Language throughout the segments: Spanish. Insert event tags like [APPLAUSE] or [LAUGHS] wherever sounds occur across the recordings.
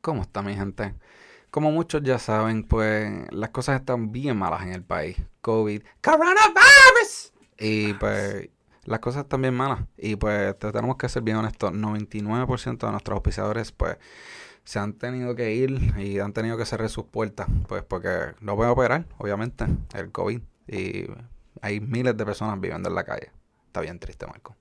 ¿Cómo está mi gente? Como muchos ya saben, pues las cosas están bien malas en el país. COVID, coronavirus. Y pues las cosas están bien malas. Y pues tenemos que ser bien honestos. 99% de nuestros auspiciadores pues se han tenido que ir y han tenido que cerrar sus puertas. Pues porque no pueden operar, obviamente, el COVID. Y hay miles de personas viviendo en la calle. Está bien triste, Marco.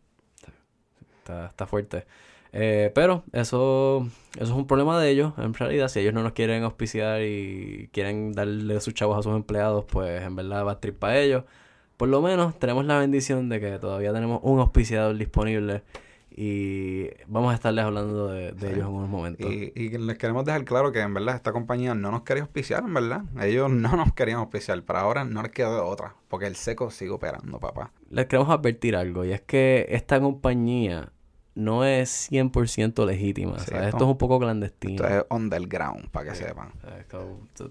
Está, está fuerte. Eh, pero eso, eso es un problema de ellos, en realidad. Si ellos no nos quieren auspiciar y quieren darle sus chavos a sus empleados, pues en verdad va a trip para ellos. Por lo menos tenemos la bendición de que todavía tenemos un auspiciador disponible y vamos a estarles hablando de, ellos en unos momentos. Y, y, les queremos dejar claro que en verdad esta compañía no nos quería auspiciar, en verdad. Ellos no nos querían auspiciar, pero ahora no les queda de otra, porque el seco sigue operando, papá. Les queremos advertir algo, y es que esta compañía no es 100% legítima. esto, es un poco clandestino. Esto es underground, para que sepan.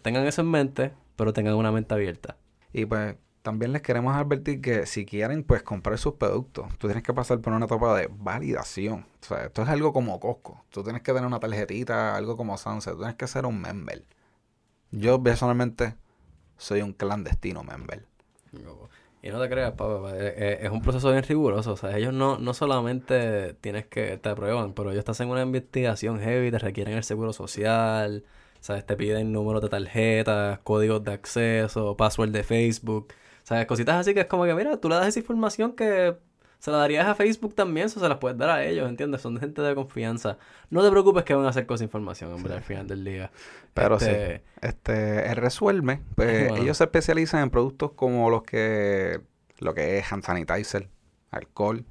tengan eso en mente, pero tengan una mente abierta. Y pues también les queremos advertir que si quieren pues comprar sus productos, tú tienes que pasar por una etapa de validación. O sea, esto es algo como Costco. Tú tienes que tener una tarjetita, algo como Sunset. Tú tienes que ser un member. Yo personalmente soy un clandestino member. Y no te creas, papá, es, un proceso bien riguroso. O sea, ellos no, no solamente tienes que te aprueban, pero ellos te hacen una investigación heavy, te requieren el seguro social, ¿sabes? Te piden números de tarjetas, códigos de acceso, password de Facebook. ¿Sabes? Cositas así que es como que, mira, tú le das esa información que se la darías a Facebook también, eso se las puedes dar a ellos, ¿entiendes? Son gente de confianza. No te preocupes que van a hacer con esa información, hombre, al final del día. Pero este... sí, este, Resuelve, pues [LAUGHS] ellos se especializan en productos como los que, lo que es hand sanitizer, alcohol,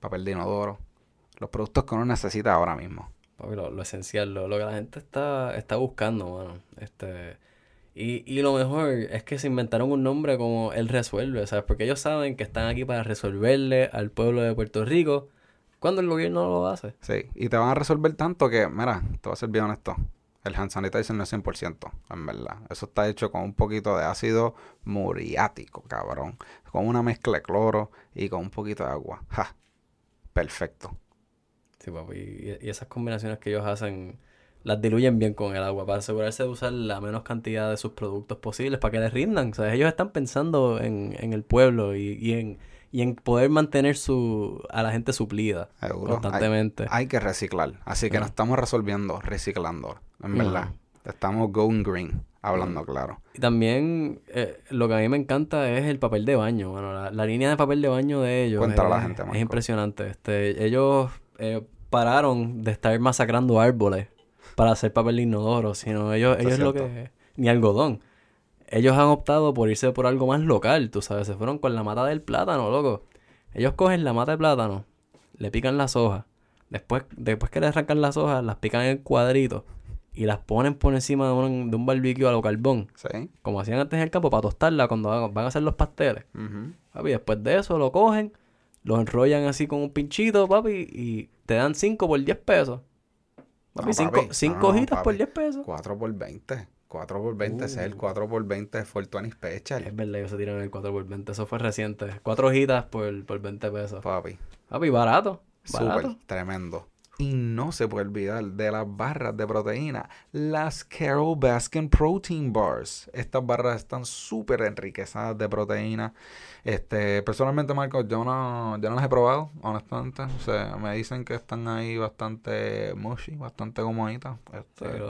papel de inodoro, los productos que uno necesita ahora mismo. lo, lo, esencial, lo, lo, que la gente está, está buscando, mano. Este y, y lo mejor es que se inventaron un nombre como Él Resuelve, ¿sabes? Porque ellos saben que están aquí para resolverle al pueblo de Puerto Rico cuando el gobierno no lo hace. Sí, y te van a resolver tanto que, mira, te voy a ser bien honesto. El hand sanitizer no es 100%, en verdad. Eso está hecho con un poquito de ácido muriático, cabrón. Con una mezcla de cloro y con un poquito de agua. ¡Ja! Perfecto. Sí, papi. y esas combinaciones que ellos hacen las diluyen bien con el agua para asegurarse de usar la menos cantidad de sus productos posibles para que les rindan. O sea, ellos están pensando en, en el pueblo y, y, en, y en poder mantener su a la gente suplida constantemente. Hay, que reciclar. Así que no estamos resolviendo reciclando, en verdad. Estamos going green, hablando claro. Y también eh, lo que a mí me encanta es el papel de baño. Bueno, la, línea de papel de baño de ellos es, la gente, es impresionante. Este, ellos eh, pararon de estar masacrando árboles para hacer papel de inodoro, sino ellos, ellos lo que... Ni algodón. Ellos han optado por irse por algo más local, tú sabes, se fueron con la mata del plátano, loco. Ellos cogen la mata de plátano, le pican las hojas, después, después que le arrancan las hojas, las pican en cuadritos y las ponen por encima de un, de un barbecue a lo carbón. Sí. Como hacían antes en el campo para tostarla cuando van a hacer los pasteles. Papi, después de eso lo cogen, lo enrollan así con un pinchito, papi, y te dan 5 por 10 pesos cinco, hojitas por 10 pesos. 4 por 20. 4 por 20 es el 4 por 20 es Fortuny Special. Es verdad, ellos se tiran el 4 por 20. Eso fue reciente. 4 hojitas por, por 20 pesos. Papi. Papi, barato. Barato. Súper, tremendo. Y no se puede olvidar de las barras de proteína, las Carol Baskin Protein Bars. Estas barras están súper enriquecidas de proteína. Este, personalmente, Marco, yo no, yo no las he probado, honestamente. O sea, me dicen que están ahí bastante mushy, bastante gomaditas. Este,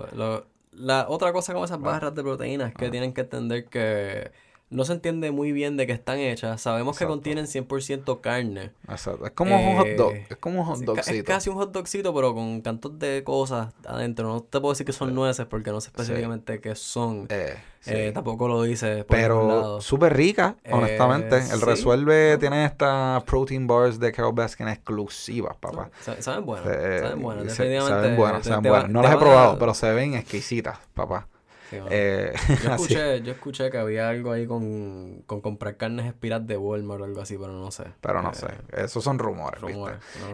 la otra cosa con esas barras de proteína es que tienen que entender que no se entiende muy bien de qué están hechas. Sabemos que contienen 100% carne. Exacto. Es como un hot dog. Eh, es como un hot dogcito. Es casi un hot dogcito, pero con cantos de cosas adentro. No te puedo decir que son nueces porque no sé específicamente qué son. Eh, eh, tampoco lo dice. pero súper rica, honestamente. El Resuelve tiene estas protein bars de Carol Baskin exclusivas, papá. Saben buenas. saben buenas. Definitivamente. Saben buenas, saben buenas. No las he probado, pero se ven exquisitas, papá. Eh, [LAUGHS] yo, [LAUGHS] escuché, yo escuché que había algo ahí con, comprar carnes espiras de Walmart o algo así, pero no sé. Pero no eh, sé. Esos son rumores.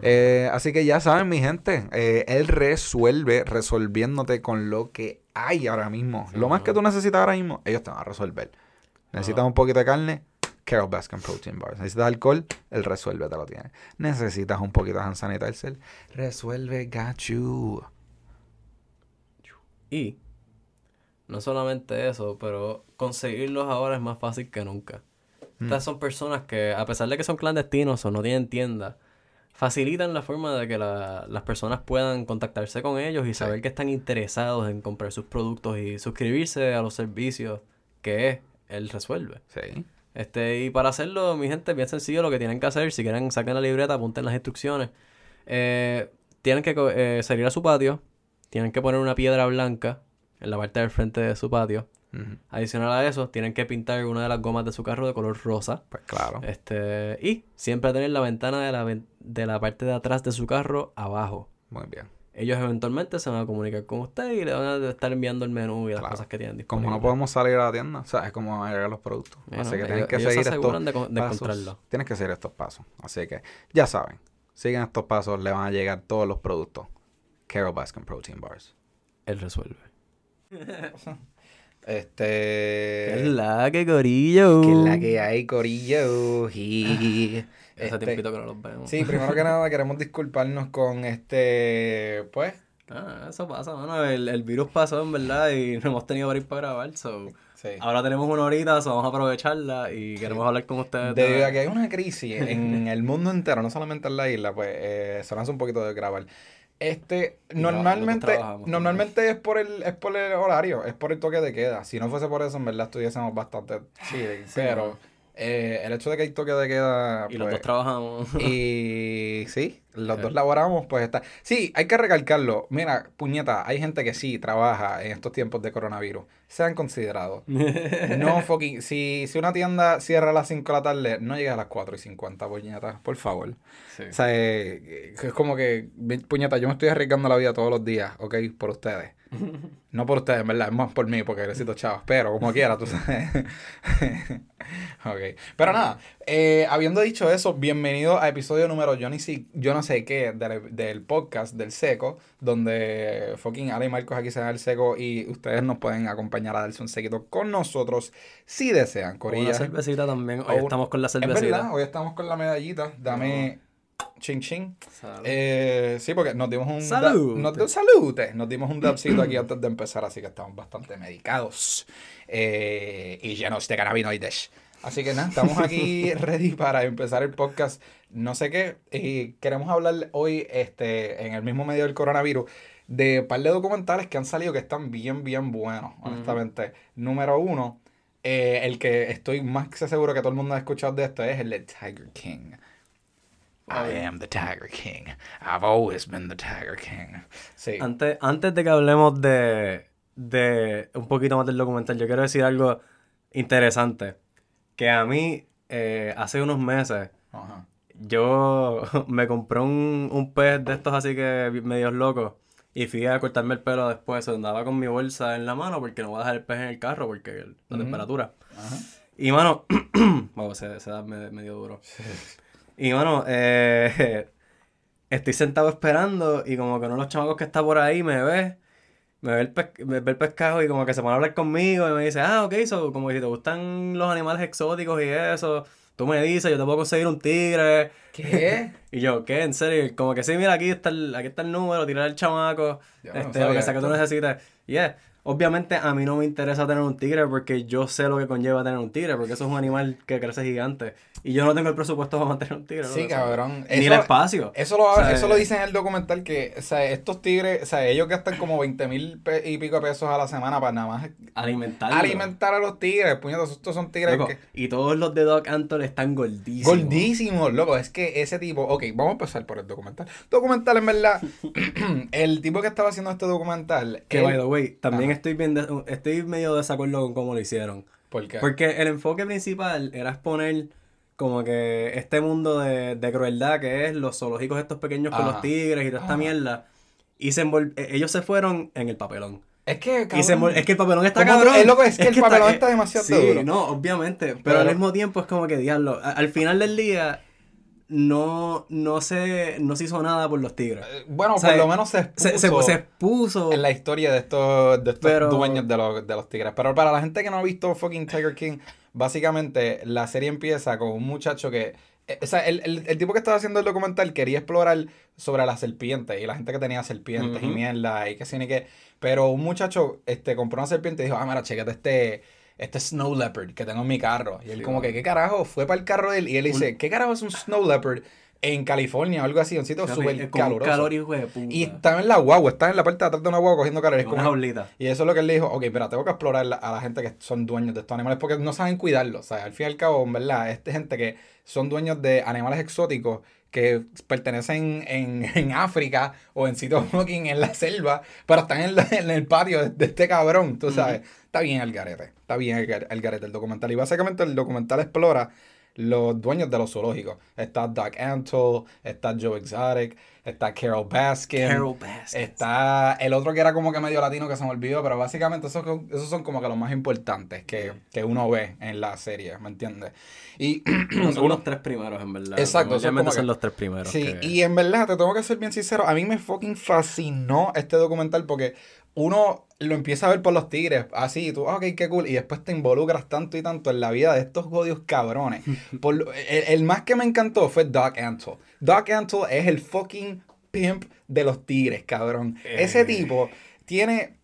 Eh, así que ya saben, mi gente. él resuelve resolviéndote con lo que hay ahora mismo. lo más que tú necesitas ahora mismo, ellos te van a resolver. Necesitas un poquito de carne, Carol Baskin Protein Bars. Necesitas alcohol, él resuelve, te lo tiene. Necesitas un poquito de hand sanitizer, resuelve, got you. Y no solamente eso, pero conseguirlos ahora es más fácil que nunca. Mm. Estas son personas que, a pesar de que son clandestinos o no tienen tienda, facilitan la forma de que las personas puedan contactarse con ellos y saber que están interesados en comprar sus productos y suscribirse a los servicios que él resuelve. Sí. Este, y para hacerlo, mi gente, bien sencillo lo que tienen que hacer. Si quieren, saquen la libreta, apunten las instrucciones. Eh, tienen que eh, salir a su patio. Tienen que poner una piedra blanca en la parte del frente de su patio. Adicional a eso, tienen que pintar una de las gomas de su carro de color rosa. Pues claro. Este, y siempre tener la ventana de la, de la parte de atrás de su carro abajo. Muy bien. Ellos eventualmente se van a comunicar con usted y le van a estar enviando el menú y las cosas que tienen disponibles. Como no podemos salir a la tienda, o sea, es como agregar los productos. Así que tienen que seguir estos de, pasos. Tienes que seguir estos pasos. Así que ya saben, siguen estos pasos, le van a llegar todos los productos. Carol Baskin Protein Bars. Él resuelve. Este. ¿Qué es la que corillo? ¿Qué es la que hay, corillo? Y... Hace este, tiempito que no los vemos. Sí, primero que nada queremos disculparnos con este. Pues. Ah, eso pasa, mano. El, el virus pasó, en verdad, y no hemos tenido ir para grabar. So. Sí. Ahora tenemos una horita, so vamos a aprovecharla y queremos hablar con ustedes. Debido a que hay una crisis en el mundo entero, no solamente en la isla, pues eh, se hace un poquito de grabar. Este, normalmente, normalmente es por el, es por el horario, es por el toque de queda. Si no fuese por eso, en verdad estuviésemos bastante chile. pero eh, el hecho de que hay toque de queda. Y los pues, dos trabajamos. Y [LAUGHS] sí, los dos laboramos, pues está. Sí, hay que recalcarlo. Mira, puñeta, hay gente que sí trabaja en estos tiempos de coronavirus. Sean considerados. no [LAUGHS] fucking. Si, si una tienda cierra a las 5 de la tarde, no llega a las 4 y 50, puñeta, por favor. O sea, eh, es como que, puñeta, yo me estoy arriesgando la vida todos los días, ¿ok? Por ustedes. [LAUGHS] No por ustedes, en verdad, es más por mí, porque necesito chavos, pero como quiera, tú sabes. [LAUGHS] ok. Pero nada, eh, habiendo dicho eso, bienvenido a episodio número, yo, ni si, yo no sé qué, del, podcast del Seco, donde fucking Ale y Marcos aquí se dan el Seco y ustedes nos pueden acompañar a darse un sequito con nosotros si desean, Corilla. Una cervecita también, hoy estamos con la cervecita. Es verdad, hoy estamos con la medallita, dame... Ching ching. Eh, sí, porque nos dimos un. ¡Salud! Nos, salute. Nos dimos un dabcito aquí antes de empezar, así que estamos bastante medicados. Eh, y llenos de cannabinoides. Así que nada, estamos aquí [LAUGHS] ready para empezar el podcast. No sé qué. Y queremos hablar hoy, este, en el mismo medio del coronavirus, de un par de documentales que han salido que están bien, bien buenos, honestamente. Número uno, eh, el que estoy más que seguro que todo el mundo ha escuchado de esto es el de Tiger King. I am the Tiger King. I've always been the Tiger King. Sí. Antes, antes de que hablemos de, de un poquito más del documental, yo quiero decir algo interesante. Que a mí, eh, hace unos meses, yo [LAUGHS] me compré un, un pez de estos así que medios locos. Y fui a cortarme el pelo después. Andaba con mi bolsa en la mano porque no voy a dejar el pez en el carro porque la temperatura. Y mano, [CLEARS THROAT] vamos, se, se da medio duro. Y bueno, eh, [LAUGHS] estoy sentado esperando y como que uno de los chamacos que está por ahí me ve, me ve el, me ve el pescado y como que se pone a hablar conmigo y me dice, ah, ok, so, como si te gustan los animales exóticos y eso, tú me dices, yo te puedo conseguir un tigre. ¿Qué? [LAUGHS] y yo, ¿qué? ¿En serio? Como que sí, mira, aquí está el, aquí está el número, tirar el chamaco, este, lo que sea que tú necesites. Y yeah. Obviamente a mí no me interesa tener un tigre porque yo sé lo que conlleva tener un tigre, porque eso es un animal que crece gigante. Y yo no tengo el presupuesto para mantener un tigre. Sí, cabrón. Ni el espacio. Eso lo, eso lo dicen en el documental que, o sea, estos tigres, o sea, ellos gastan como 20 mil y pico de pesos a la semana para nada más alimentar alimentar a los tigres. Puñetos, estos son tigres que... Y todos los de Doc Antle están gordísimos. Gordísimos, loco. Es que ese tipo, ok, vamos a empezar por el documental. Documental, en verdad, [CLEARS THROAT] el tipo que estaba haciendo este documental. Que, by the way, también estoy viendo estoy medio desacuerdo con cómo lo hicieron. ¿Por qué? Porque el enfoque principal era exponer como que este mundo de, crueldad que es los zoológicos estos pequeños con los tigres y toda esta mierda. Y se e, ellos se fueron en el papelón. Es que, es que el papelón está cabrón. Es, loco, es, que el papelón está, demasiado sí, no, obviamente. Pero, al mismo tiempo es como que, diablo, al final del día no, no, se, no se hizo nada por los tigres. Eh, bueno, por lo menos se expuso, se, expuso, en la historia de estos, de estos dueños de los, de los tigres. Pero para la gente que no ha visto fucking Tiger King, básicamente la serie empieza con un muchacho que eh, o sea, el, el, tipo que estaba haciendo el documental quería explorar sobre las serpientes y la gente que tenía serpientes y mierda y que sí ni qué. Pero un muchacho este, compró una serpiente y dijo, ah, mira, chequete este, este Snow Leopard que tengo en mi carro. Y él como que, ¿qué carajo? Fue para el carro de él y él dice, ¿qué carajo es un Snow Leopard? en California o algo así, un sitio súper caluroso. Calor y, y estaba en la guagua, estaba en la parte de atrás de una guagua cogiendo calor. Es como, Y eso es lo que él le dijo, ok, pero tengo que explorar a la gente que son dueños de estos animales porque no saben cuidarlos. O sea, al fin y al cabo, en verdad, es gente que son dueños de animales exóticos que pertenecen en, [LAUGHS] en África o en sitios [LAUGHS] fucking en la selva, pero están en, en el patio de, este cabrón, tú sabes. Está bien el garete, está bien el, el garete el documental. Y básicamente el documental explora los dueños de los zoológicos. Está Doc Antle, está Joe Exotic, está Carol Baskin. Carol Baskin. Está el otro que era como que medio latino que se me olvidó, pero básicamente esos, esos son como que los más importantes que, que uno ve en la serie, ¿me entiendes? Y [CLEARS THROAT] son los tres primeros, en verdad. Exacto. Son, son los tres primeros. Sí, y en verdad, te tengo que ser bien sincero, a mí me fucking fascinó este documental porque uno lo empieza a ver por los tigres, así, tú, ok, qué cool, y después te involucras tanto y tanto en la vida de estos jodidos cabrones. [LAUGHS] Por, el, más que me encantó fue Doc Antle. Doc Antle es el fucking pimp de los tigres, cabrón. Ese eh. tipo tiene,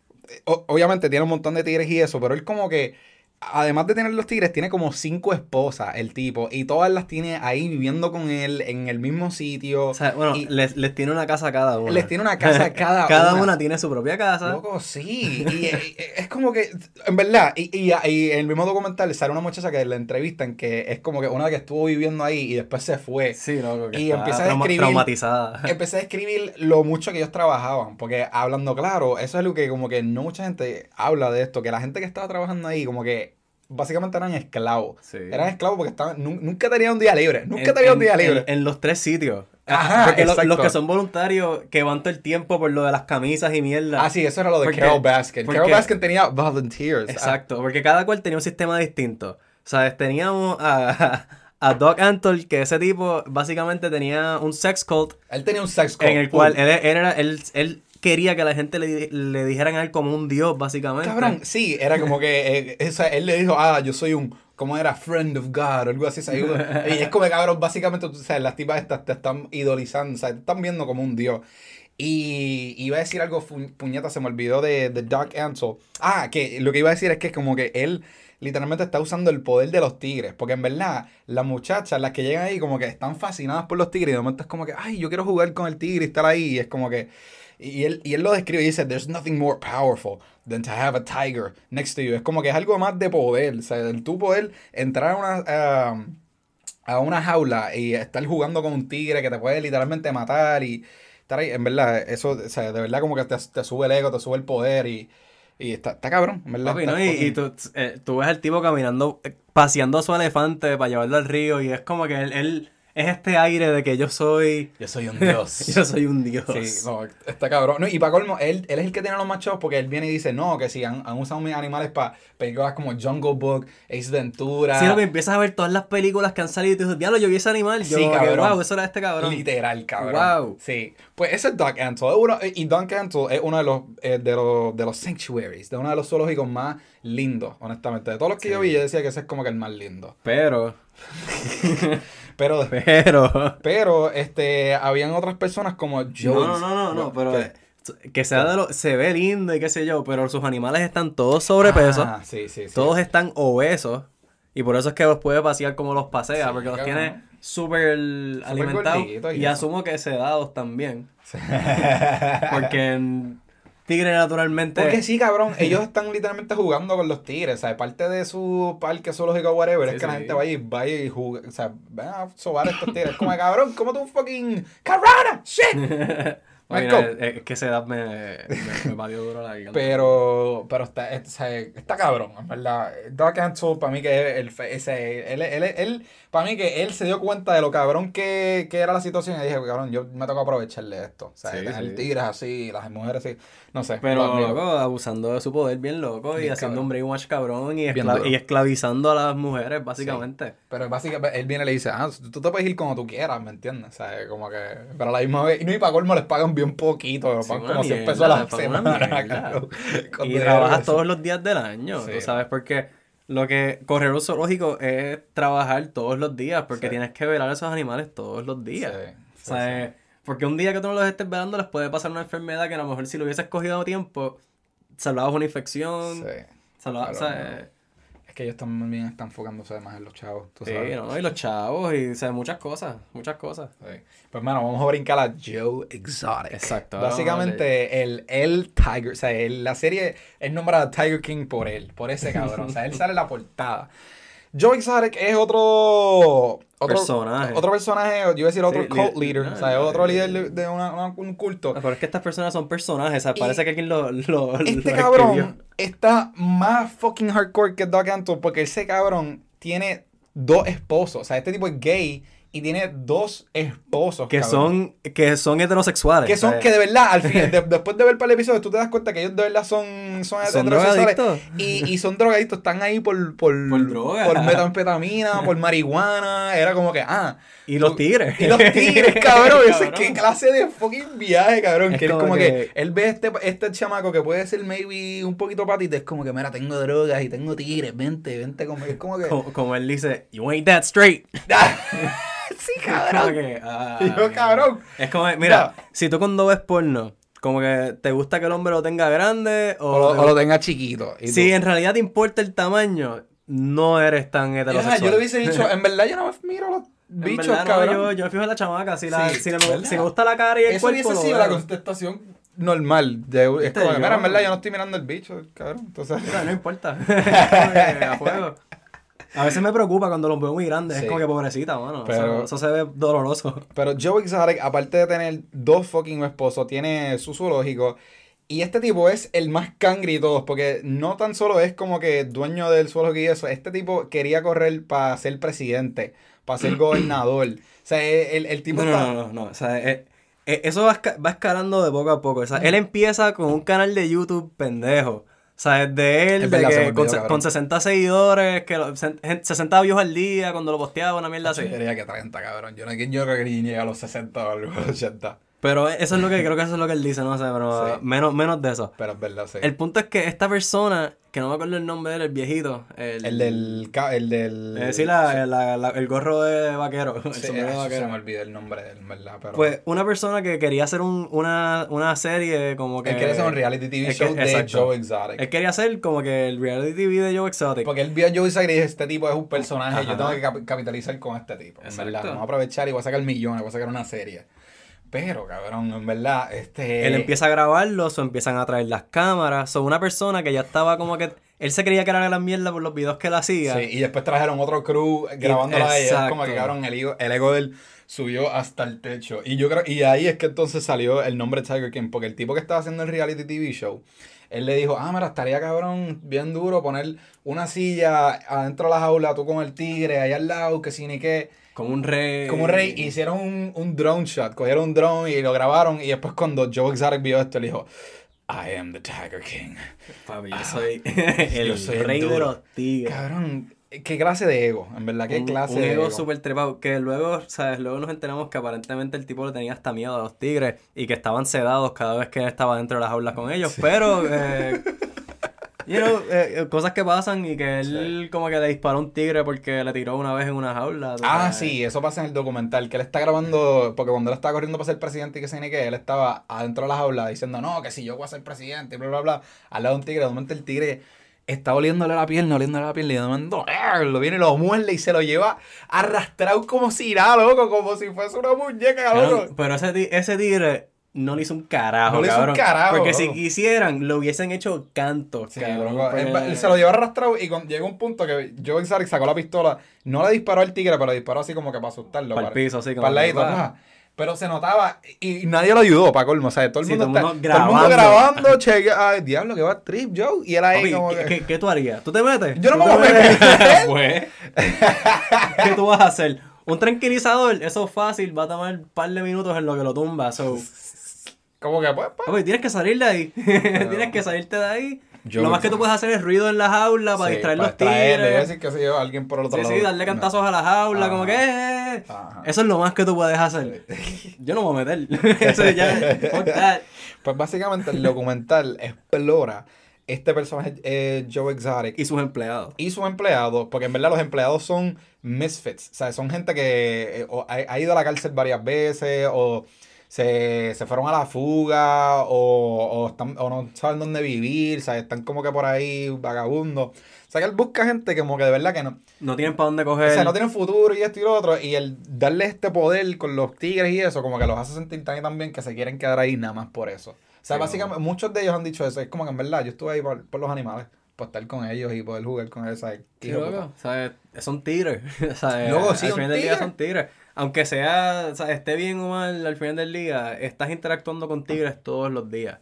obviamente tiene un montón de tigres y eso, pero él como que además de tener los tigres, tiene como cinco esposas el tipo. Y todas las tiene ahí viviendo con él en el mismo sitio. O sea, bueno, les, tiene una casa a cada una. Les tiene una casa a [LAUGHS] cada, una. cada una. tiene su propia casa. Loco, sí. Y, es como que, en verdad, y, y, en el mismo documental sale una muchacha que la entrevistan que es como que una que estuvo viviendo ahí y después se fue. Sí, loco, que y empieza a describir. Traumatizada. [LAUGHS] Empecé a describir lo mucho que ellos trabajaban. Porque hablando claro, eso es lo que como que no mucha gente habla de esto. Que la gente que estaba trabajando ahí, como que básicamente eran esclavos. Eran esclavos porque estaban, nunca tenían un día libre. Nunca tenían un día libre. En, los tres sitios. Ajá, porque los que son voluntarios que van todo el tiempo por lo de las camisas y mierda. Ah, sí, eso era lo de Carol Baskin. Carol Baskin tenía volunteers. Exacto, porque cada cual tenía un sistema distinto. ¿Sabes? Teníamos a, [LAUGHS] a Doc Antle, que ese tipo básicamente tenía un sex cult. Él tenía un sex cult. En el cual él, era, él, él quería que la gente le, le dijeran a él como un dios, básicamente. Cabrón, sí, era como que eh, él le dijo, ah, yo soy un, ¿cómo era? Friend of God, o algo así. y es como, cabrón, básicamente, o sea, las tipas estas te están idolizando, sea, te están viendo como un dios. Y iba a decir algo, puñeta, se me olvidó de, de Doc Ansel. Ah, que lo que iba a decir es que como que él literalmente está usando el poder de los tigres. Porque en verdad, las muchachas, las que llegan ahí, como que están fascinadas por los tigres. Y de momento es como que, ay, yo quiero jugar con el tigre y estar ahí. Y es como que y él, y él lo describe y dice, there's nothing more powerful than to have a tiger next to you. Es como que es algo más de poder. O sea, el tú poder entrar a una, a una jaula y estar jugando con un tigre que te puede literalmente matar y estar ahí. En verdad, eso, o sea, de verdad como que te, te sube el ego, te sube el poder y... Y está, está cabrón, verdad. y, tú, eh, tú, ves al tipo caminando, eh, paseando a su elefante para llevarlo al río y es como que él es este aire de que yo soy. Yo soy un dios. [LAUGHS] yo soy un dios. Sí, no, está cabrón. No, y para colmo, él, él es el que tiene los machos porque él viene y dice, no, que si han, han usado mis animales para películas como Jungle Book, Ace Ventura. Sí, lo que empiezas a ver todas las películas que han salido y tú dices, diablo, yo vi ese animal. Yo, sí, cabrón. wow, eso era este cabrón. Literal, cabrón. Wow. Sí. Pues ese es Doc Antle. y Doc Antle es uno de los, eh, de los, de los sanctuaries, de uno de los zoológicos más lindos, honestamente. De todos los que yo vi, yo decía que ese es como que el más lindo. Pero. [LAUGHS] Pero, pero, pero, este, habían otras personas como Joe. No, no, no, no, pero que sea de lo, se ve lindo y qué sé yo, pero sus animales están todos sobrepeso. Ah, sí, sí, sí. Todos están obesos. Y por eso es que los puede pasear como los pasea, porque los tiene súper alimentados. Y, asumo que sedados también. [LAUGHS] porque tigre naturalmente. Porque sí, cabrón, [LAUGHS] ellos están literalmente jugando con los tigres, o sea, parte de su parque zoológico whatever es que la gente vaya y vaya y juega, o sea, ven a sobar estos tigres, como cabrón, como tú fucking carrana, shit. [LAUGHS] es que esa edad me, me, me duro la vida. Pero, pero está, está, cabrón, en verdad. Dark Antle, para mí que el, ese, él, él, él, para mí que él se dio cuenta de lo cabrón que, que era la situación y dije, cabrón, yo me toca aprovecharle esto. O sea, el tigre así, las mujeres así, no sé. Pero, loco, abusando de su poder bien loco y haciendo un brainwash cabrón y, y, esclavizando a las mujeres, básicamente. Pero básicamente él viene y le dice, ah, tú te puedes ir como tú quieras, ¿me entiendes? O sea, como que, pero a la misma vez, y no, y para colmo les pagan bien poquito, como si empezó la semana. [LAUGHS] y trabajas todos los días del año, ¿tú sabes? Porque Lo que correr un zoológico es trabajar todos los días, porque tienes que velar a esos animales todos los días. Sí, o sea, porque un día que tú no los estés velando les puede pasar una enfermedad que a lo mejor si lo hubieses cogido a tiempo, salvabas una infección. Sí. Salvabas, o sea, que ellos también están enfocándose más en los chavos. sí, No, y los chavos y o muchas cosas, muchas cosas. Pues bueno, vamos a brincar a Joe Exotic. Exacto. Básicamente el, el Tiger, o sea, la serie es nombrada Tiger King por él, por ese cabrón. o sea, él sale en la portada. Joe Exotic es otro, otro personaje. Otro personaje, yo iba a decir otro cult leader, o sea, otro líder de un culto. Pero es que estas personas son personajes, o sea, parece que alguien lo, lo Este cabrón está más fucking hardcore que Doug Antle porque ese cabrón tiene dos esposos, o sea, este tipo es gay y tiene dos esposos. Que son que son heterosexuales. Que son, que de verdad, al fin, [LAUGHS] después de ver para el episodio, tú te das cuenta que ellos de verdad son, son, heterosexuales. Y, y son drogadictos, están ahí por, por, por, droga. por metanfetamina, por marihuana. Era como que, ah. Y los tigres. Y los tigres, [LAUGHS] cabrón. Ese, ¿Qué clase de fucking viaje, cabrón? Es que es como que... él ve este, este chamaco que puede ser maybe un poquito patito. Es como que, mira, tengo drogas y tengo tigres. Vente, vente. Como, es como que. [LAUGHS] Como, él dice, you ain't that straight. [LAUGHS] sí, cabrón. Ah, yo, cabrón. Es como, mira, si tú cuando ves porno, como que te gusta que el hombre lo tenga grande o, lo, tenga chiquito. Si en realidad te importa el tamaño, no eres tan heterosexual. yo le hubiese dicho, en verdad yo no me miro los bichos, cabrón. yo, yo me fijo en la chamaca. Si, la, si, me, gusta la cara y el Eso cuerpo. Eso hubiese sido la contestación normal. es como, mira, en verdad yo no estoy mirando el bicho, cabrón. Entonces... no importa. [LAUGHS] [LAUGHS] a fuego. A veces me preocupa cuando los veo muy grandes. Es como que pobrecita, mano. Pero, eso, se ve doloroso. Pero Joe Exotic, aparte de tener dos fucking esposos, tiene su zoológico. Y este tipo es el más cangri de todos, porque no tan solo es como que dueño del zoológico y eso, este tipo quería correr para ser presidente, para ser gobernador. O sea, el, el tipo no, no, no, no, O sea, eh, eh, eso va, va escalando de poco a poco. O sea, él empieza con un canal de YouTube pendejo. O sea, es de él, de que con, con, 60 seguidores, que 60 views al día cuando lo posteaba, una mierda así. Yo diría que 30, cabrón. Yo, no, yo creo que ni llega a los 60 o los [LAUGHS] 80. Pero eso es lo que creo que eso es lo que él dice, no sé, pero menos, menos de eso. Pero es verdad, sí. El punto es que esta persona, que no me acuerdo el nombre de él, el viejito. El, el del. El del. Eh, sí, la, la, el gorro de vaquero. [LAUGHS] El sí, de vaquero. Se me olvidó el nombre de él, ¿verdad? Pero... Pues una persona que quería hacer un, una, una serie como que. Él quería hacer un reality TV show de Joe Exotic. Él quería hacer como que el reality TV de Joe Exotic. Porque él vio a Joe Exotic y dijo: Este tipo es un personaje, yo tengo que capitalizar con este tipo. En verdad, vamos a aprovechar y voy a sacar millones, voy a sacar una serie. Pero, cabrón, en verdad, este... Él empieza a grabarlo, o empiezan a traer las cámaras. Son una persona que ya estaba como que... Él se creía que era la mierda por los videos que él hacía. Sí, y después trajeron otro crew grabándola a ella. Como que, cabrón, el ego, el ego de él subió hasta el techo. Y yo creo... Y ahí es que entonces salió el nombre Tiger King. Porque el tipo que estaba haciendo el reality TV show... Él le dijo, ah, mira, estaría cabrón, bien duro poner una silla adentro de la jaula, tú con el tigre, allá al lado, que si ni qué como un rey. Como un rey. Hicieron un, un drone shot. Cogieron un drone y lo grabaron. Y después cuando Joe Exotic vio esto, le dijo, I am the Tiger King. Fabi, yo ah, [LAUGHS] soy el rey de los tigres. Cabrón, qué clase de ego, en verdad, qué clase de ego. Un ego súper trepado, que luego, ¿sabes? Luego nos enteramos que aparentemente el tipo le tenía hasta miedo a los tigres y que estaban sedados cada vez que él estaba dentro de las aulas con ellos, pero [LAUGHS] eh, you know, eh, eh, cosas que pasan y que él como que le disparó un tigre porque le tiró una vez en una jaula. Ah, sí, eso pasa en el documental, que él está grabando, porque cuando él estaba corriendo para ser presidente y que se ni que, él estaba adentro de la jaula diciendo, no, que si yo voy a ser presidente, bla, bla, bla, al lado de un tigre, de momento el tigre está oliéndole la pierna, oliéndole la pierna y de momento lo viene, lo muerde y se lo lleva arrastrado como si nada, loco, como si fuese una muñeca, loco. Pero, ese, ese tigre no le hizo un carajo, no le hizo un carajo. Porque si quisieran, lo hubiesen hecho canto, cabrón. Él, se lo llevó arrastrado y cuando llegó un punto que Joe Exotic sacó la pistola, no le disparó al tigre, pero le disparó así como que para asustarlo. Para, el piso, así como. Para el ladito, Pero se notaba, y nadie lo ayudó, para colmo. O sea, todo el mundo, está, grabando. Todo el mundo grabando, che, ay, diablo, que va trip, Joe. Y él ahí como ¿qué, que... ¿qué, tú harías? ¿Tú te metes? Yo no me voy a meter. [LAUGHS] pues, ¿qué tú vas a hacer? Un tranquilizador, eso es fácil, va a tomar un par de minutos en lo que lo tumba. So. [LAUGHS] Como que, pues, pues. tienes que salir de ahí. [LAUGHS] tienes que salirte de ahí. lo más que tú puedes hacer es ruido en la jaula para distraer los tigres. decir que se lleva alguien por el otro sí, lado. Sí, darle cantazos a la jaula, como que. Eh, eso es lo más que tú puedes hacer. [LAUGHS] Yo no me voy a meter. [LAUGHS] Eso ya. Pues básicamente el documental explora este personaje Joe Exotic. Y sus empleados. Y sus empleados, porque en verdad los empleados son misfits. O sea, son gente que eh, ha, ido a la cárcel varias veces o se, fueron a la fuga o, están, o no saben dónde vivir. O sea, están como que por ahí vagabundos. O sea, que él busca gente como que de verdad que no. No tienen para dónde coger. O sea, no tienen futuro y esto y lo otro. Y el darle este poder con los tigres y eso, como que los hace sentir tan bien que se quieren quedar ahí nada más por eso. O sea, básicamente, muchos de ellos han dicho eso. Es como que en verdad, yo estuve ahí por, los animales por estar con ellos y poder jugar con ellos, ¿sabes? Loco, ¿sabes? Son tigres, [LAUGHS] ¿sabes? Luego, sí, del día son tigres. Aunque sea, sea, esté bien o mal al final del día, estás interactuando con tigres todos los días.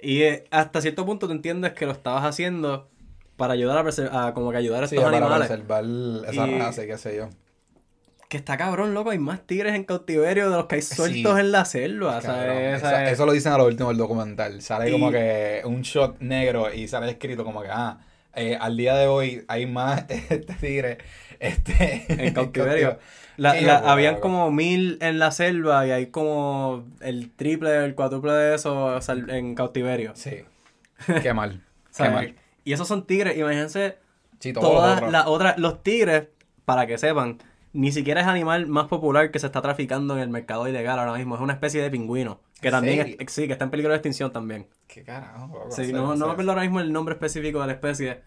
Y eh, hasta cierto punto te entiendes que lo estabas haciendo para ayudar a, a como que ayudar a estos animales. para preservar esa raza qué sé yo. Que está cabrón, loco, hay más tigres en cautiverio de los que hay sueltos en la selva, ¿sabes? Eso, lo dicen a lo último del documental. Sale como que un shot negro y sale escrito como que, ah, eh, al día de hoy hay más [LAUGHS] este tigres este, en [LAUGHS] cautiverio. habían como mil en la selva y hay como el triple, el cuádruple de eso en cautiverio. Sí. Qué mal. [LAUGHS] Qué mal. Y esos son tigres, imagínense todas las otras, los tigres, para que sepan, ni siquiera es animal más popular que se está traficando en el mercado ilegal ahora mismo, es una especie de pingüino, que también sí, que está en peligro de extinción también. ¿Qué carajo? Sí, no, no me acuerdo ahora mismo el nombre específico de la especie,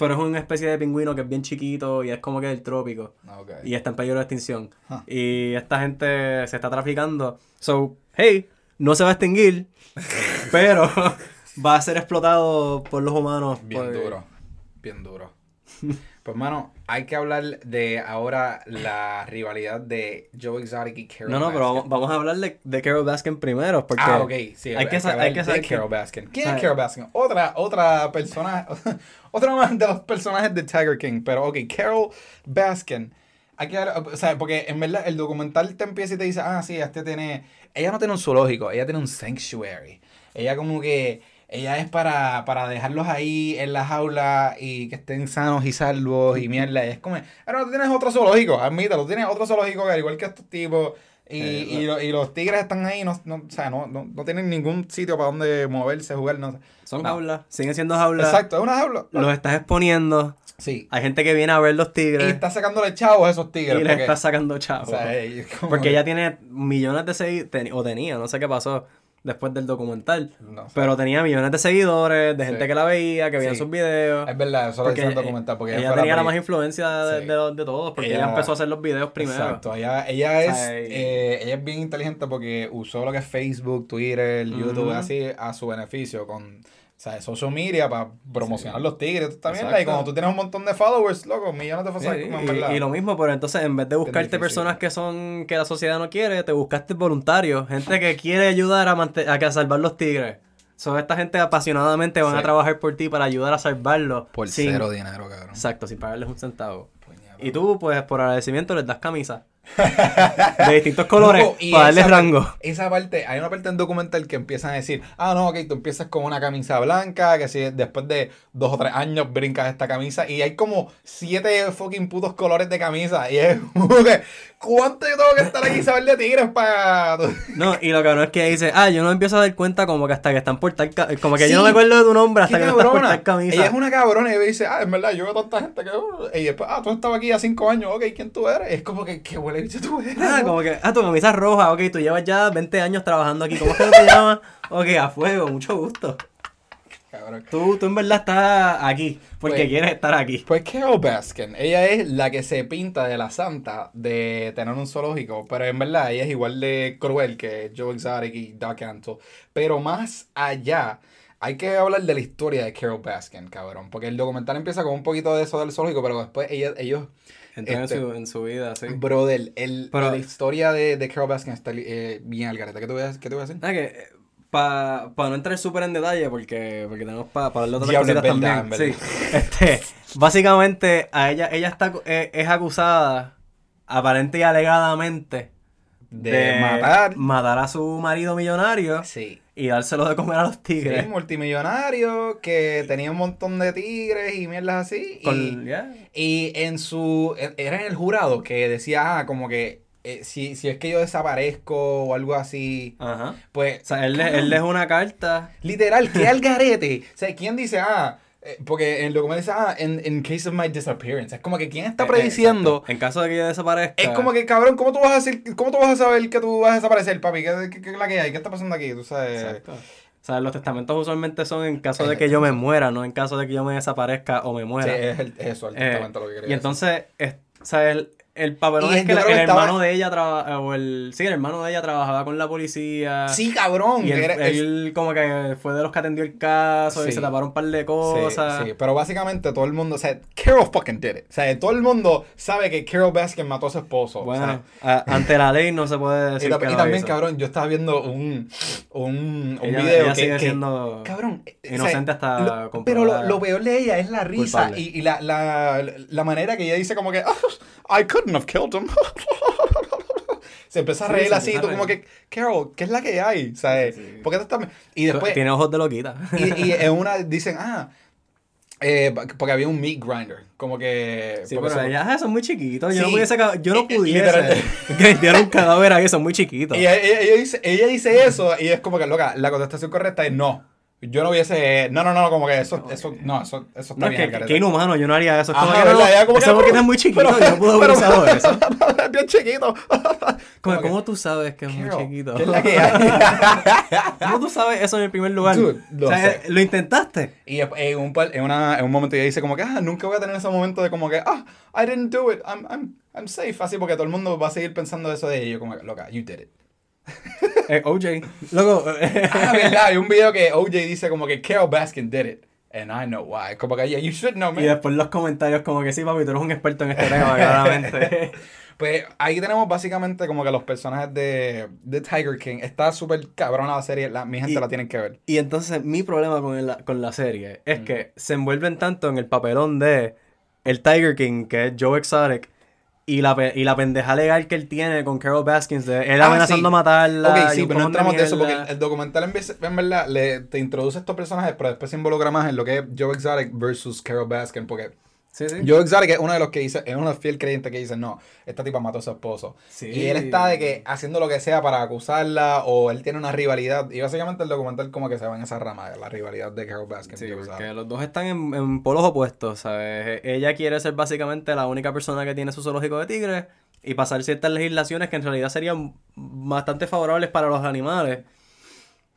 pero es una especie de pingüino que es bien chiquito y es como que del trópico. Y está en peligro de extinción. Y esta gente se está traficando. So, hey, no se va a extinguir, [LAUGHS] pero [LAUGHS] va a ser explotado por los humanos. Bien duro, bien duro. [LAUGHS] Pues, mano, hay que hablar de ahora la rivalidad de Joe Exotic y Carol No, no, pero vamos, a hablar de, de, Carol Baskin primero. Porque ah, ok, sí. Hay, que, hay que saber. Carol Baskin. ¿Quién es Carol Baskin? Otra, otra persona, [LAUGHS] otra más de los personajes de Tiger King. Pero, ok, Carol Baskin. Hay que, o sea, porque en verdad el documental te empieza y te dice, ah, sí, este tiene. Ella no tiene un zoológico, ella tiene un sanctuary. Ella, como que ella es para, para dejarlos ahí en la jaula y que estén sanos y salvos y mierda. Y es como, pero tú tienes otro zoológico, admítalo, tienes otro zoológico que al igual que estos tipos. Y, y, y, los tigres están ahí, no, no, o sea, no, no, no tienen ningún sitio para donde moverse, jugar, no Son jaulas, siguen siendo jaulas. Exacto, es una jaula. Los estás exponiendo. Sí. Hay gente que viene a ver los tigres. Y está sacándole chavos a esos tigres. Y les está sacando chavos. O sea, porque ella tiene millones de seguidores, o tenía, no sé qué pasó, después del documental. pero tenía millones de seguidores, de gente que la veía, que veía sus videos. Es verdad, eso lo dice el documental. Porque ella, tenía la más influencia de, de, todos, porque ella, empezó a hacer los videos primero. Exacto, ella, ella es eh, ella es bien inteligente porque usó lo que es Facebook, Twitter, YouTube, así a su beneficio con o sea, social media para promocionar los tigres también. Y cuando tú tienes un montón de followers, loco, millones de followers. y, lo mismo, pero entonces en vez de buscarte personas que son que la sociedad no quiere, te buscaste voluntarios, gente que quiere ayudar a, a, a salvar los tigres. Son esta gente apasionadamente van a trabajar por ti para ayudar a salvarlos. Por cero dinero, cabrón. Exacto, sin pagarles un centavo. y tú, pues, por agradecimiento les das camisa. De distintos colores para darle rango. Esa parte, hay una parte en documental que empiezan a decir, ah, no, ok, tú empiezas con una camisa blanca, que si después de dos o tres años brincas esta camisa, y hay como siete fucking putos colores de camisa, y es [LAUGHS] ¿cuánto yo tengo que estar aquí y saber de tigres para...? no, y lo cabrón es que dice, ah, yo no empiezo a dar cuenta como que hasta que están por tal, como que yo no me acuerdo de tu nombre hasta que no estás por tal camisa. Ella es una cabrona y dice, ah, es verdad, yo veo tanta gente que... Y después, ah, tú estabas aquí a cinco años, ok, ¿quién tú eres? es como que, qué huele bicho tú eres. Ah, como que, ah, tu camisa roja, ok, tú llevas ya 20 años trabajando aquí, ¿cómo es que te llamas? Ok, a fuego, mucho gusto. Cabrón. Tú, tú en verdad estás aquí porque pues, quieres estar aquí. Pues Carol Baskin, ella es la que se pinta de la santa de tener un zoológico, pero en verdad ella es igual de cruel que Joe Exotic y Doc Antle. Pero más allá, hay que hablar de la historia de Carol Baskin, cabrón, porque el documental empieza con un poquito de eso del zoológico, pero después ella, ellos Entran este, en, su, vida, sí. Brother, el, la historia de, de Carol Baskin está eh, bien al gareta. ¿Qué te voy a, qué te voy a decir? Ah, que para no entrar súper en detalle, porque, porque tenemos para pa hablar de otras cositas también. Sí. Este, básicamente, a ella, ella está, eh, es, acusada, aparente y alegadamente, de, matar. matar a su marido millonario. Sí. Y dárselo de comer a los tigres. Sí, multimillonario, que tenía un montón de tigres y mierdas así. y, y, en su. Era en el jurado que decía, ah, como que eh, si, si es que yo desaparezco o algo así, Ajá. pues... O sea, él, él deja una carta. [LAUGHS] Literal, ¿qué algarete? o sea, ¿quién dice, ah, eh, porque en el documento dice, ah, in, in, case of my disappearance. Es como que quién está prediciendo. en caso de que yo desaparezca. Es como que, cabrón, ¿cómo tú vas a decir, cómo tú vas a saber que tú vas a desaparecer, papi? ¿Qué, qué, qué es la que hay? ¿Qué está pasando aquí? Tú sabes. Exacto. O sea, los testamentos usualmente son en caso de que yo me muera, no en caso de que yo me desaparezca o me muera. Sí, es, el, eso, el testamento lo que quería Y entonces, es, o sea, el, el papelón es que el, hermano de ella trabajaba, o el, sí, el hermano de ella trabajaba con la policía. Sí, cabrón. Y él, como que fue de los que atendió el caso y se taparon un par de cosas. Sí, sí, pero básicamente todo el mundo, o sea, Carol fucking did it. O sea, todo el mundo sabe que Carol Baskin mató a su esposo. Bueno, ante la ley no se puede [LAUGHS] decir y, que y también, cabrón, yo estaba viendo un, un, un video ella que, sigue siendo cabrón, inocente hasta Pero lo, lo, peor de ella es la risa y, y la, la, la, manera que ella dice como que, oh, I couldn't have killed him. [LAUGHS] se empieza a reír así, tú como que, Carol, ¿qué es la que hay? ¿Sabes? ¿Por qué te estás...? Y después... Tiene ojos de loquita. y, y [LAUGHS] en una dicen, ah, eh, porque había un meat grinder. Como que. Sí, pero son... ya son muy chiquitos. Yo no pudiese. Yo no pudiese. [LAUGHS] que un cadáver ahí, son muy chiquitos. Y ella, ella, dice, ella dice eso y es como que, loca, la contestación correcta es no. Yo no hubiese. No, no, no, como que eso. eso no, eso, eso está no, bien. Que, que inhumano, yo no haría eso. Es como que no, ya, como eso que, es muy chiquito. Pero, yo no puedo haber usado eso. [LAUGHS] es bien chiquito. [LAUGHS] como, que, ¿Cómo tú sabes que es muy chiquito? ¿Qué es la que hay? [LAUGHS] ¿Cómo tú sabes eso en el primer lugar? Dude, lo, o sea. ¿Lo intentaste? Y en un, en, una, en un momento ella dice como que, ah, nunca voy a tener ese momento de como que, ah, I didn't do it. I'm, I'm, I'm safe. Así porque todo el mundo va a seguir pensando eso de yo como que, loca, you did it. [LAUGHS] Eh, OJ. Luego. ah, verdad. Hay un [LAUGHS] video que OJ dice como que Carol Baskin did it. And I know why. Como que, yeah, you should know, man. Y después los comentarios como que sí, papi, tú eres un experto en este tema, claramente. [LAUGHS] pues ahí tenemos básicamente como que los personajes de, de Tiger King. Está súper cabrona la serie. La, mi gente la tienen que ver. Y entonces mi problema con, el, con la serie es mm. que se envuelven tanto en el papelón de el Tiger King, que es Joe Exotic, y la, y la pendeja legal que él tiene con Carol Baskins, de él ah, amenazando a matarla. Ok, sí, pero no entramos de, eso porque el, documental en, en verdad le, te introduce estos personajes, pero después se involucra más en lo que es Joe Exotic versus Carol Baskin, porque Sí, sí. Joe Exotic es uno de los que dice, es uno fiel creyente que dice, no, esta tipa mató a su esposo. Y él está de que haciendo lo que sea para acusarla o él tiene una rivalidad. Y básicamente el documental como que se va en esa rama, la rivalidad de Carol Baskin. Sí, porque los dos están en, en, polos opuestos, ¿sabes? Ella quiere ser básicamente la única persona que tiene su zoológico de tigres y pasar ciertas legislaciones que en realidad serían bastante favorables para los animales.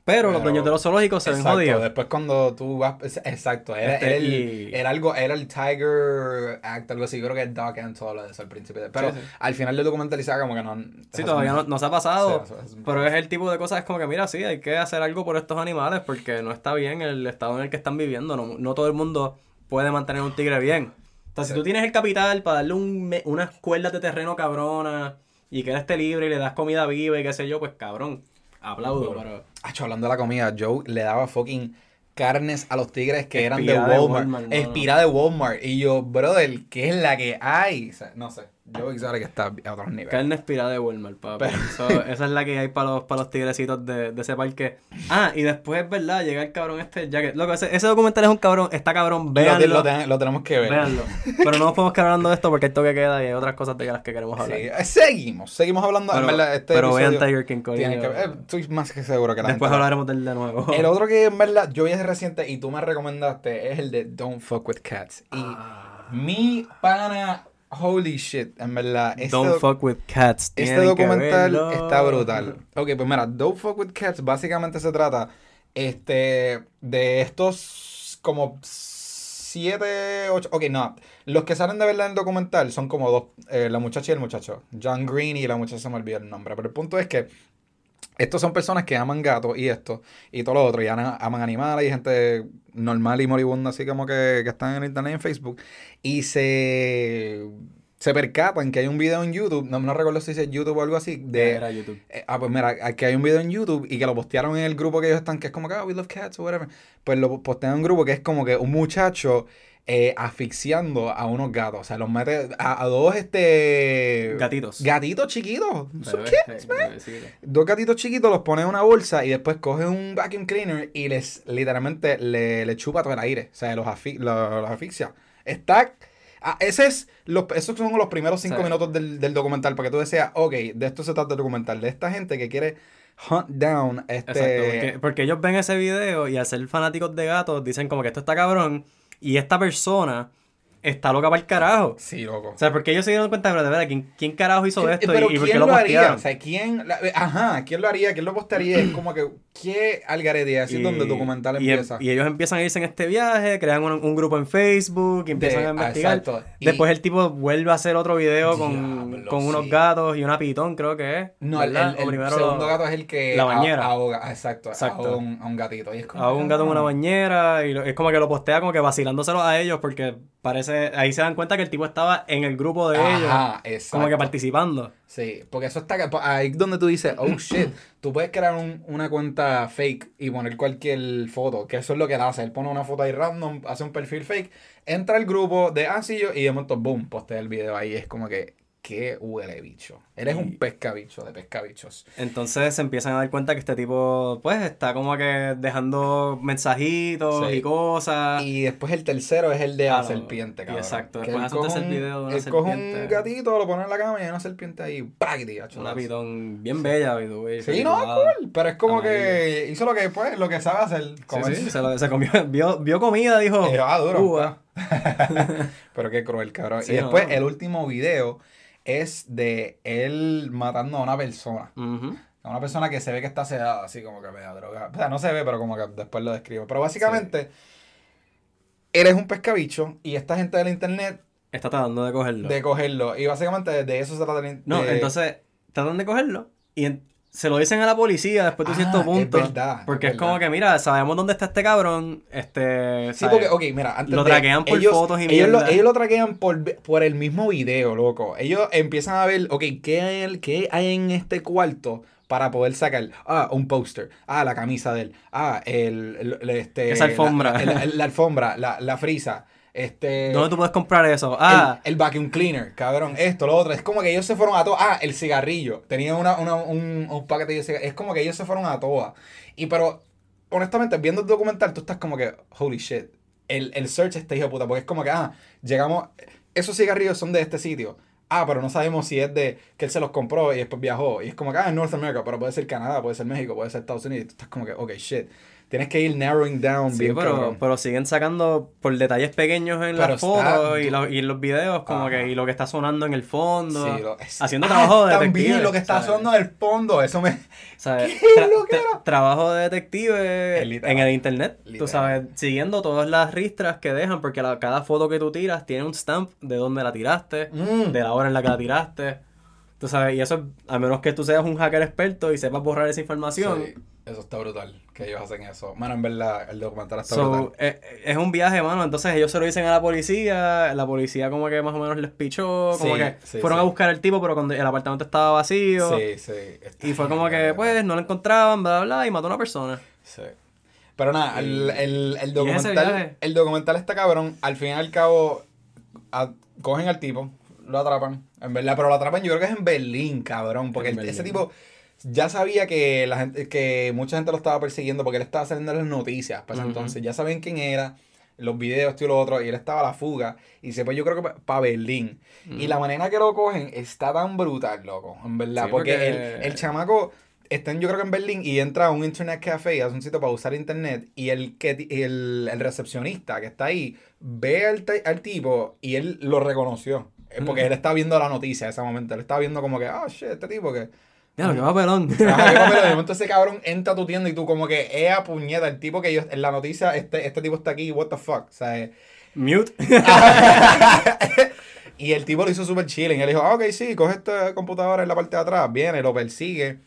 Pero, los dueños de los zoológicos se ven jodidos. Después cuando tú vas... Exacto. Era, este, el, era, algo... Era el Tiger Act, algo así. Creo que es Doc and todo eso al principio. Pero al final del documental dice como que no... Sí, todavía no, se ha pasado. pero es el tipo de cosas... Es como que, mira, sí, hay que hacer algo por estos animales porque no está bien el estado en el que están viviendo. No, no todo el mundo puede mantener un tigre bien. Entonces, si tú tienes el capital para darle un, unas cuerdas de terreno cabrona y que él esté libre y le das comida viva y qué sé yo, pues cabrón aplaudo, pero... hablando de la comida, Joe le daba fucking carnes a los tigres que eran de Walmart. Espira de Walmart. Y yo, brother, ¿qué es la que hay? no sé. Yo que está a otros niveles. Carne espirada de Walmart, papi. [LAUGHS] esa es la que hay para los, para los tigrecitos de, de ese parque. Ah, y después, ¿verdad? Llega el cabrón este Jacket. Loco, ese, ese documental es un cabrón. Está cabrón, véanlo. Lo, lo, tenemos que ver. Véanlo. Pero no nos podemos quedar hablando de esto porque esto que queda y hay otras cosas de las que queremos hablar. Sí, eh, seguimos. Seguimos hablando. Pero, verdad, este pero vean Tiger King que, eh, Estoy más que seguro que la Después hablaremos del de nuevo. [LAUGHS] El otro que en verdad yo vi hace reciente y tú me recomendaste es el de Don't Fuck With Cats. Y ah. mi pana Holy shit, en verdad. Este Don't fuck with cats. Este documental está brutal. Ok, pues mira, Don't fuck with cats básicamente se trata este, de estos como siete, ocho. Ok, no. Los que salen de verdad en el documental son como dos. Eh, la muchacha y el muchacho. John Green y la muchacha se me olvida el nombre. Pero el punto es que estos son personas que aman gatos y esto, y todo lo otro, y aman animales y gente normal y moribunda, así como que, que están en internet y en Facebook, y se, se percatan que hay un video en YouTube, no, no recuerdo si es YouTube o algo así, de... Era YouTube. Eh, ah, pues mira, que hay un video en YouTube y que lo postearon en el grupo que ellos están, que es como que, oh, we love cats o whatever, pues lo postean en un grupo que es como que un muchacho eh, asfixiando a unos gatos. O sea, los mete a, dos este gatitos. Gatitos chiquitos. Dos gatitos chiquitos los pone en una bolsa y después coge un vacuum cleaner y les literalmente le, le chupa todo el aire. O sea, los, los, asfixia. Está Ah, ese es los, esos son los primeros cinco minutos del, del, documental, para que tú decías, ok, de esto se trata el documental, de esta gente que quiere hunt down este... porque, ellos ven ese video y al ser fanáticos de gatos dicen como que esto está cabrón y esta persona está loca para el carajo. Sí, loco. O sea, porque ellos se dieron cuenta, pero de verdad, ¿quién, quién carajo hizo esto pero y, por qué lo, lo haría? O sea, ¿quién, ajá, ¿quién lo haría? ¿Quién lo postearía? es como que, ¿qué algarete así donde el documental em, empieza? Y, ellos empiezan a irse en este viaje, crean un, grupo en Facebook y empiezan a investigar. Exacto. Después el tipo vuelve a hacer otro video con, con unos gatos y una pitón, creo que es. No, el, el, segundo gato es el que la bañera. ahoga, exacto, exacto. Ahoga un, a un gatito. Y es ahoga un gato en una bañera y es como que lo postea como que vacilándoselo a ellos porque parece, ahí se dan cuenta que el tipo estaba en el grupo de Ajá, ellos. Exacto. Como que participando. Sí, porque eso está ahí donde tú dices, oh shit, tú puedes crear una cuenta fake y poner cualquier foto, que eso es lo que él hace. Él pone una foto ahí random, hace un perfil fake, entra al grupo de Asillo ah, y de momento, boom, postea el video ahí. Es como que qué huele bicho. Eres un pescabicho de pescabichos. Entonces se empiezan a dar cuenta que este tipo, pues, está como que dejando mensajitos y cosas. Y después el tercero es el de la serpiente, cabrón. Exacto, después hace un video de él coge un gatito, lo pone en la cama y hay una serpiente ahí, ¡pac! Una pitón bien bella, güey. Sí, no, cool. Pero es como que hizo lo que, pues, lo que sabe hacer. Sí, sí, se, lo, se comió, [LAUGHS] vio, vio comida, dijo. ah, duro. [LAUGHS] Pero qué cruel, cabrón. [LAUGHS] y después el último video es de él matando a una persona. A una persona que se ve que está sedada, así como que me da droga. O sea, no se ve, pero como que después lo describo. Pero básicamente, eres un pescabicho y esta gente del internet. Está tratando de cogerlo. De cogerlo. Y básicamente de eso se trata el No, entonces, tratan de cogerlo y se lo dicen a la policía después de cierto ah, punto. Es verdad. Porque es, como que, mira, sabemos dónde está este cabrón. Este. Sí, porque, ok, mira, antes Lo traquean por fotos y ellos Lo, ellos lo traquean por, por el mismo video, loco. Ellos empiezan a ver, ok, ¿qué hay, qué hay en este cuarto? para poder sacar, ah, un póster, ah, la camisa de él, ah, el, este, esa alfombra, la, la alfombra, la, la frisa, este, ¿Dónde tú puedes comprar eso? Ah. El, vacuum cleaner, cabrón. Esto, lo otro. Es como que ellos se fueron a todas. Ah, el cigarrillo. Tenía una, una, un, un paquete de cigarrillos. Es como que ellos se fueron a todas. Y pero, honestamente, viendo el documental, tú estás como que, holy shit. El, el search este hijo de puta. Porque es como que, ah, llegamos. Esos cigarrillos son de este sitio. Ah, pero no sabemos si es de que él se los compró y después viajó. Y es como que, ah, en North America, pero puede ser Canadá, puede ser México, puede ser Estados Unidos. Y tú estás como que, ok, shit. Tienes que ir narrowing down sí, pero, pero siguen sacando por detalles pequeños en las fotos y, y, en los videos, como que y lo que está sonando en el fondo. Sí, haciendo [LAUGHS] [LAUGHS] trabajo de detective. También lo que está sonando en el fondo, eso me. ¿Sabes? trabajo de detective en el internet. Tú sabes, siguiendo todas las ristras que dejan, porque cada foto que tú tiras tiene un stamp de dónde la tiraste, mm. de la hora en la que la tiraste. Tú sabes, y eso, a menos que tú seas un hacker experto y sepas borrar esa información. Eso está brutal, que ellos hacen eso. Mano, en verdad, el documental está brutal. Eh, es un viaje, mano. Entonces ellos se lo dicen a la policía. La policía como que más o menos les pichó. Como que fueron a buscar al tipo, pero cuando el apartamento estaba vacío. Sí, sí. y fue como que, pues, no lo encontraban, bla, bla, bla, y mató a una persona. Sí. Pero nada, el, el, el documental, el documental está cabrón. Al fin y al cabo, cogen al tipo, lo atrapan. En verdad, pero lo atrapan yo creo que es en Berlín, cabrón. Porque ese tipo ya sabía que la gente, que mucha gente lo estaba persiguiendo porque él estaba saliendo en las noticias pues entonces. Ya sabían quién era, los videos, esto y lo otro, y él estaba a la fuga. Y se fue, yo creo que para Berlín. Y la manera que lo cogen está tan brutal, loco, en verdad. porque, El, el, chamaco está en, yo creo que en Berlín y entra a un internet café, hace un sitio para usar internet. Y el, que, el, el recepcionista que está ahí ve al, al tipo y él lo reconoció. Porque él estaba viendo la noticia en ese momento. Él estaba viendo como que, ah, shit, este tipo que ya, lo [LAUGHS] que va pelón. de momento ese cabrón entra a tu tienda y tú como que, ea eh, puñeta, el tipo que yo, en la noticia, este, este tipo está aquí, what the fuck, o sea... Eh. Mute. [LAUGHS] y el tipo lo hizo súper chilling. Él dijo, ah, ok, sí, coge esta computadora en la parte de atrás, viene, lo persigue.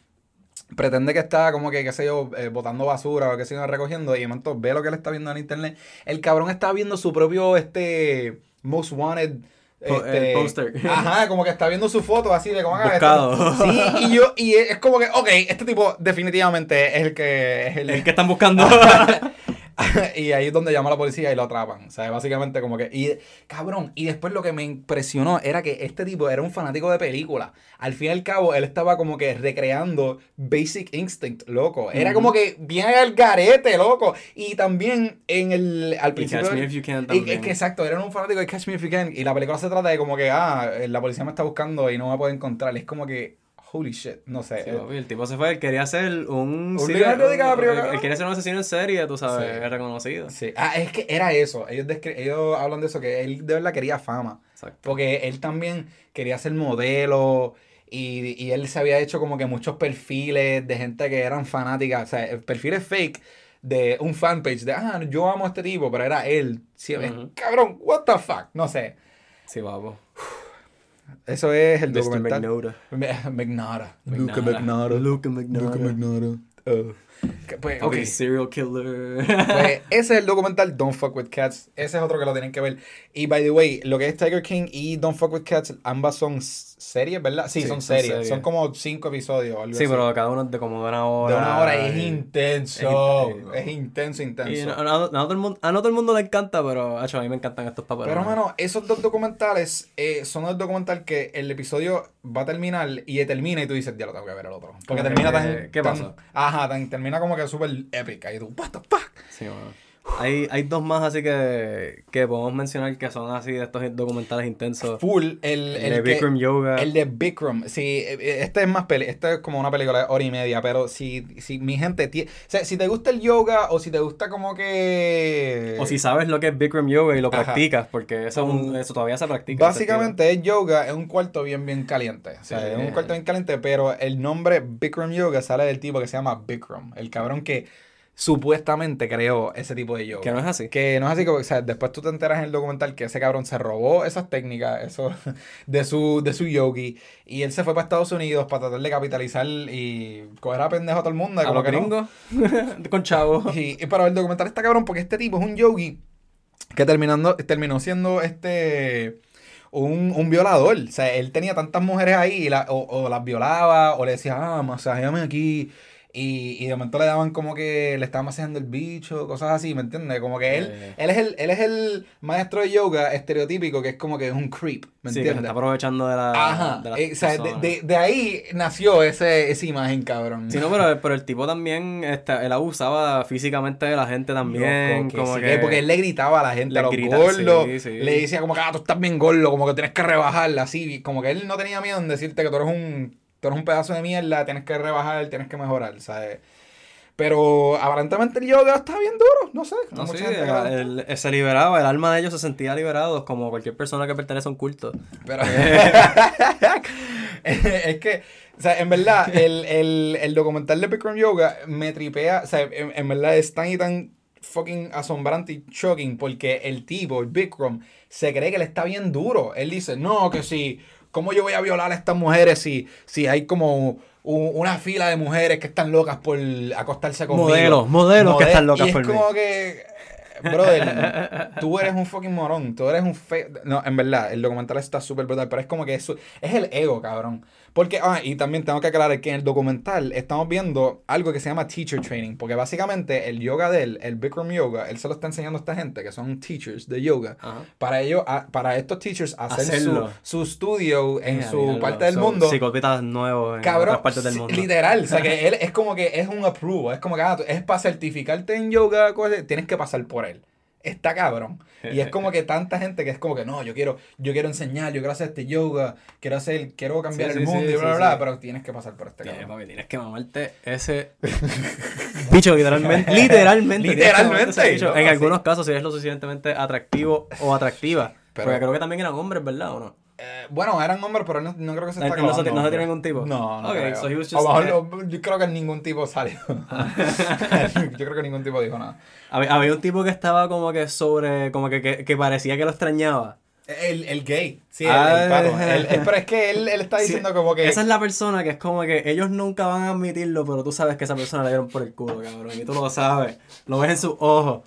Pretende que está como que, qué sé yo, eh, botando basura o que sé yo, recogiendo. Y de momento ve lo que él está viendo en internet. El cabrón está viendo su propio, este, most wanted este, el póster. Ajá, como que está viendo su foto así de cómo haga Sí, y yo, [LAUGHS] y es como que, ok, este tipo definitivamente es el que es el, que están buscando. [LAUGHS] [LAUGHS] y ahí es donde llama a la policía y lo atrapan. O sea, básicamente como que... Y, cabrón, y después lo que me impresionó era que este tipo era un fanático de películas. Al fin y al cabo, él estaba como que recreando Basic Instinct, loco. Era como que bien al garete, loco. Y también en el... Al principio... Catch Me If You Can también. que, exacto, era un fanático de Catch Me If You Can. Y la película se trata de como que, ah, la policía me está buscando y no me puede encontrar. Es como que holy shit, no sé. Sí, el tipo se fue, él quería ser un... Un Leonardo DiCaprio. Él, quería ser un asesino en serie, tú sabes, reconocido. Sí, ah, es que era eso, ellos, ellos hablan de eso, que él de verdad quería fama. Exacto. Porque él también quería ser modelo y, y él se había hecho como que muchos perfiles de gente que eran fanáticas, o sea, perfiles fake de un fanpage de, ah, yo amo a este tipo, pero era él. Sí, Cabrón, what the fuck, no sé. Sí, vamos. Eso es el Mr. documental. McNara. Luca McNara. Luca McNara. Luca McNara. Oh. Pues, okay. serial killer. pues [LAUGHS] ese es el documental Don't Fuck With Cats. Ese es otro que lo tienen que ver. Y by the way, lo que es Tiger King y Don't Fuck With Cats, ambas son series, ¿verdad? Sí, son, series. son como cinco episodios. sí, pero cada uno es de como de una hora. De una hora. Es intenso. Es, intenso, intenso. Y a, no, todo el mundo, a no todo el mundo le encanta, pero a mí me encantan estos papeles. Pero, mano, esos dos documentales eh, son dos documentales que el episodio va a terminar y termina y tú dices, ya lo tengo que ver el otro. Porque termina tan. ¿Qué pasa? Ajá, termina como que súper épica. Y tú, what the fuck. Sí, hay, hay dos más así que, que podemos mencionar que son así de estos documentales intensos. Full. El, el, de Bikram Yoga. El de Bikram. Sí, este es más peli este es como una película de hora y media, pero si, si mi gente o sea, si te gusta el yoga o si te gusta como que o si sabes lo que es Bikram Yoga y lo practicas, porque eso, eso todavía se practica. Básicamente es yoga, es un cuarto bien bien caliente. O sea, es un cuarto bien caliente, pero el nombre Bikram Yoga sale del tipo que se llama Bikram, el cabrón que supuestamente creó ese tipo de yoga. Que no es así. Que no es así, o sea, después tú te enteras en el documental que ese cabrón se robó esas técnicas eso, [LAUGHS] de, su, de su yogi y él se fue para Estados Unidos para tratar de capitalizar y coger a pendejo a todo el mundo. A los gringos, [LAUGHS] con chavos. Y, y, pero el documental está cabrón porque este tipo es un yogi que terminando, terminó siendo este... Un, un, violador. O sea, él tenía tantas mujeres ahí la, o, o, las violaba o le decía, ah, masajeame aquí y, y de momento le daban como que le estaban masajeando el bicho, cosas así, ¿me entiendes? Como que él, él es el, él es el maestro de yoga estereotípico que es como que es un creep, ¿me entiendes? Sí, está aprovechando de la. Ajá. De, eh, o sea, de, de, ahí nació ese, esa imagen, cabrón. Sí, no, pero, pero el tipo también, este, él abusaba físicamente de la gente también. como que, porque él le gritaba a la gente, a los gordos. Le decía como que, ah, tú estás bien gordo, como que tienes que rebajarla, así. Como que él no tenía miedo en decirte que tú eres un tú eres un pedazo de mierda, tienes que rebajar, tienes que mejorar, ¿sabes? Pero aparentemente el yoga está bien duro, no sé. No, sí, se liberaba, el alma de ellos se sentía liberado, como cualquier persona que pertenece a un culto. Pero [LAUGHS] es que, o sea, en verdad, el, el, el documental de Bikram Yoga me tripea, o sea, en, verdad es tan y tan fucking asombrante y shocking porque el tipo, el Bikram, se cree que le está bien duro. Él dice, no, que si ¿Cómo yo voy a violar a estas mujeres si, si hay como una fila de mujeres que están locas por acostarse conmigo? Modelos, modelos que están locas y es como que, brother, tú eres un fucking morón, tú eres un fe... No, en verdad, el documental está súper brutal, pero es como que eso, es el ego, cabrón. Porque, ah, y también tengo que aclarar que en el documental estamos viendo algo que se llama teacher training, porque básicamente el yoga de él, el Bikram Yoga, él se lo está enseñando a esta gente que son teachers de yoga, para ellos, para estos teachers hacer su, su, estudio en su parte del mundo. Psicopitas nuevos en cabrón, otras partes del mundo. Literal, o sea que [LAUGHS] él es como que es un approval, es como que ah, es para certificarte en yoga, tienes que pasar por él está cabrón. Y es como [LAUGHS] que tanta gente que es como que no, yo quiero, yo quiero enseñar, yo quiero hacer este yoga, quiero hacer, quiero cambiar el mundo y bla, bla, bla, pero tienes que pasar por este cabrón. tienes que mamarte ese [LAUGHS] bicho, literalmente. [LAUGHS] literalmente. literalmente. en algunos casos, si es lo suficientemente atractivo o atractiva. Pero, Porque creo que también eran hombres, ¿verdad? ¿O no? Eh, bueno, eran hombres, pero no, no creo que se está no, no, no se tiene ningún tipo. No, no. Okay, so he was just, yo creo que ningún tipo salió. [LAUGHS] [LAUGHS] yo creo que ningún tipo dijo nada. Había, un tipo que estaba como que sobre. como que, que, que parecía que lo extrañaba. El, el gay, sí, el, ah, pero es que él, él está [LAUGHS] diciendo como que. Esa es la persona que es como que ellos nunca van a admitirlo, pero tú sabes que esa persona le dieron por el culo, cabrón. Y tú lo sabes. Lo ves en sus ojos.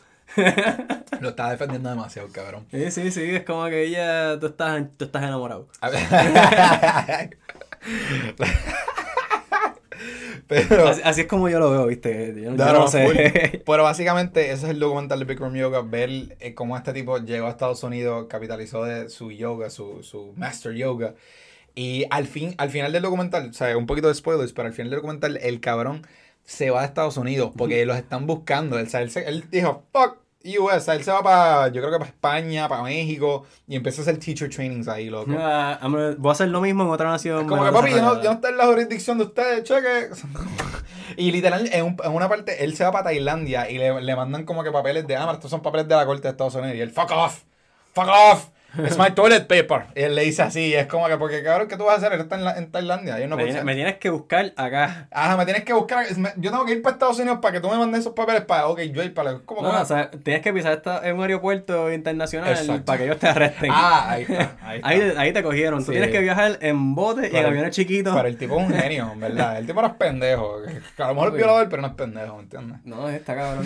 Lo está defendiendo demasiado, cabrón. Sí, sí, sí, es como que ella, tú estás, tú estás enamorado. [LAUGHS] Pero, así, es como yo lo veo, ¿viste? Yo, no, sé. [LAUGHS] Pero básicamente ese es el documental de Bikram Yoga, ver eh, cómo este tipo llegó a Estados Unidos, capitalizó de su yoga, su, su master yoga. Y al, fin, al final del documental, o sea, un poquito de spoilers, pero al final del documental el cabrón se va a Estados Unidos porque los están buscando. Él, él, él dijo, fuck, US, él se va para, yo creo que para España, para México, y empieza a hacer teacher trainings ahí, loco. voy a hacer lo mismo en otra nación. Como que papi, yo no, yo no estoy en la jurisdicción de ustedes, cheque. [LAUGHS] y literal, en, en, una parte, él se va para Tailandia y le, le mandan como que papeles de, ah, estos son papeles de la corte de Estados Unidos. Y él, fuck off, fuck off. Es my toilet paper. Y él le dice así, es como que, porque cabrón, ¿qué tú vas a hacer? Él está en, la, en Tailandia. no me, tienes, que buscar acá. Ajá, me tienes que buscar. Yo tengo que ir para Estados Unidos para que tú me mandes esos papeles para, ok, yo ir para. ¿Cómo no, o sea, tienes que pisar en un aeropuerto internacional para que ellos te arresten. Ah, ahí está. Ahí, ahí, te cogieron. Tú tienes que viajar en bote y en aviones chiquitos. Pero el tipo es un genio, ¿verdad? El tipo no es pendejo. A lo mejor es violador, pero no es pendejo, ¿me entiendes? No, está cabrón.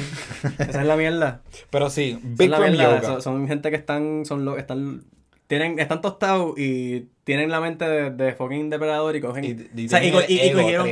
Esa es la mierda. Pero sí, Big Yoga. Son, gente que están, son lo, están tienen, están tostados y tienen la mente de, de fucking depredador y cogen. Y, cogieron,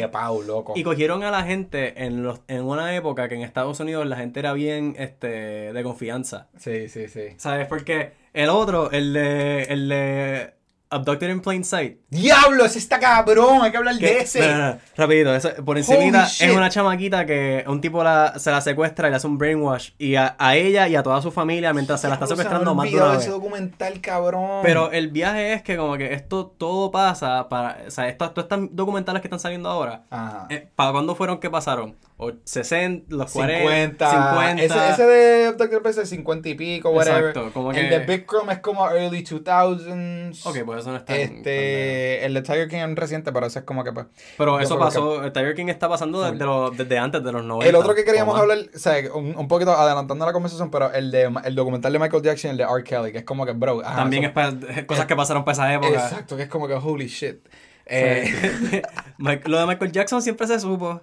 y cogieron a la gente en los en una época que en Estados Unidos la gente era bien este de confianza. Sí, sí, sí. ¿Sabes? Porque el otro, el de, el de Abducted in Plain Sight. ¡Diablo! Ese está cabrón, hay que hablar de ese. No, rapidito, eso, por encima es una chamaquita que un tipo la, se la secuestra y le hace un brainwash. Y a, ella y a toda su familia mientras se la está secuestrando más de ese documental, cabrón. Pero el viaje es que como que esto todo pasa para... O sea, estos, estos documentales que están saliendo ahora, eh, ¿para cuándo fueron que pasaron? O 60, los 40, 50. Ese, ese de Dr. Pez es 50 y pico, whatever. Exacto, como que... El de Big Chrome es como early 2000s. Ok, pues eso no está... Este, el de Tiger King es reciente, pero eso es como que... Pues, pero eso pasó, el Tiger King está pasando desde, desde antes de los 90. El otro que queríamos hablar, o sea, un, un, poquito adelantando la conversación, pero el de el documental de Michael Jackson, el de R. Kelly, que es como que, bro... También es para cosas que pasaron para esa época. Exacto, que es como que, holy shit. Eh, [LAUGHS] lo de Michael Jackson siempre se supo.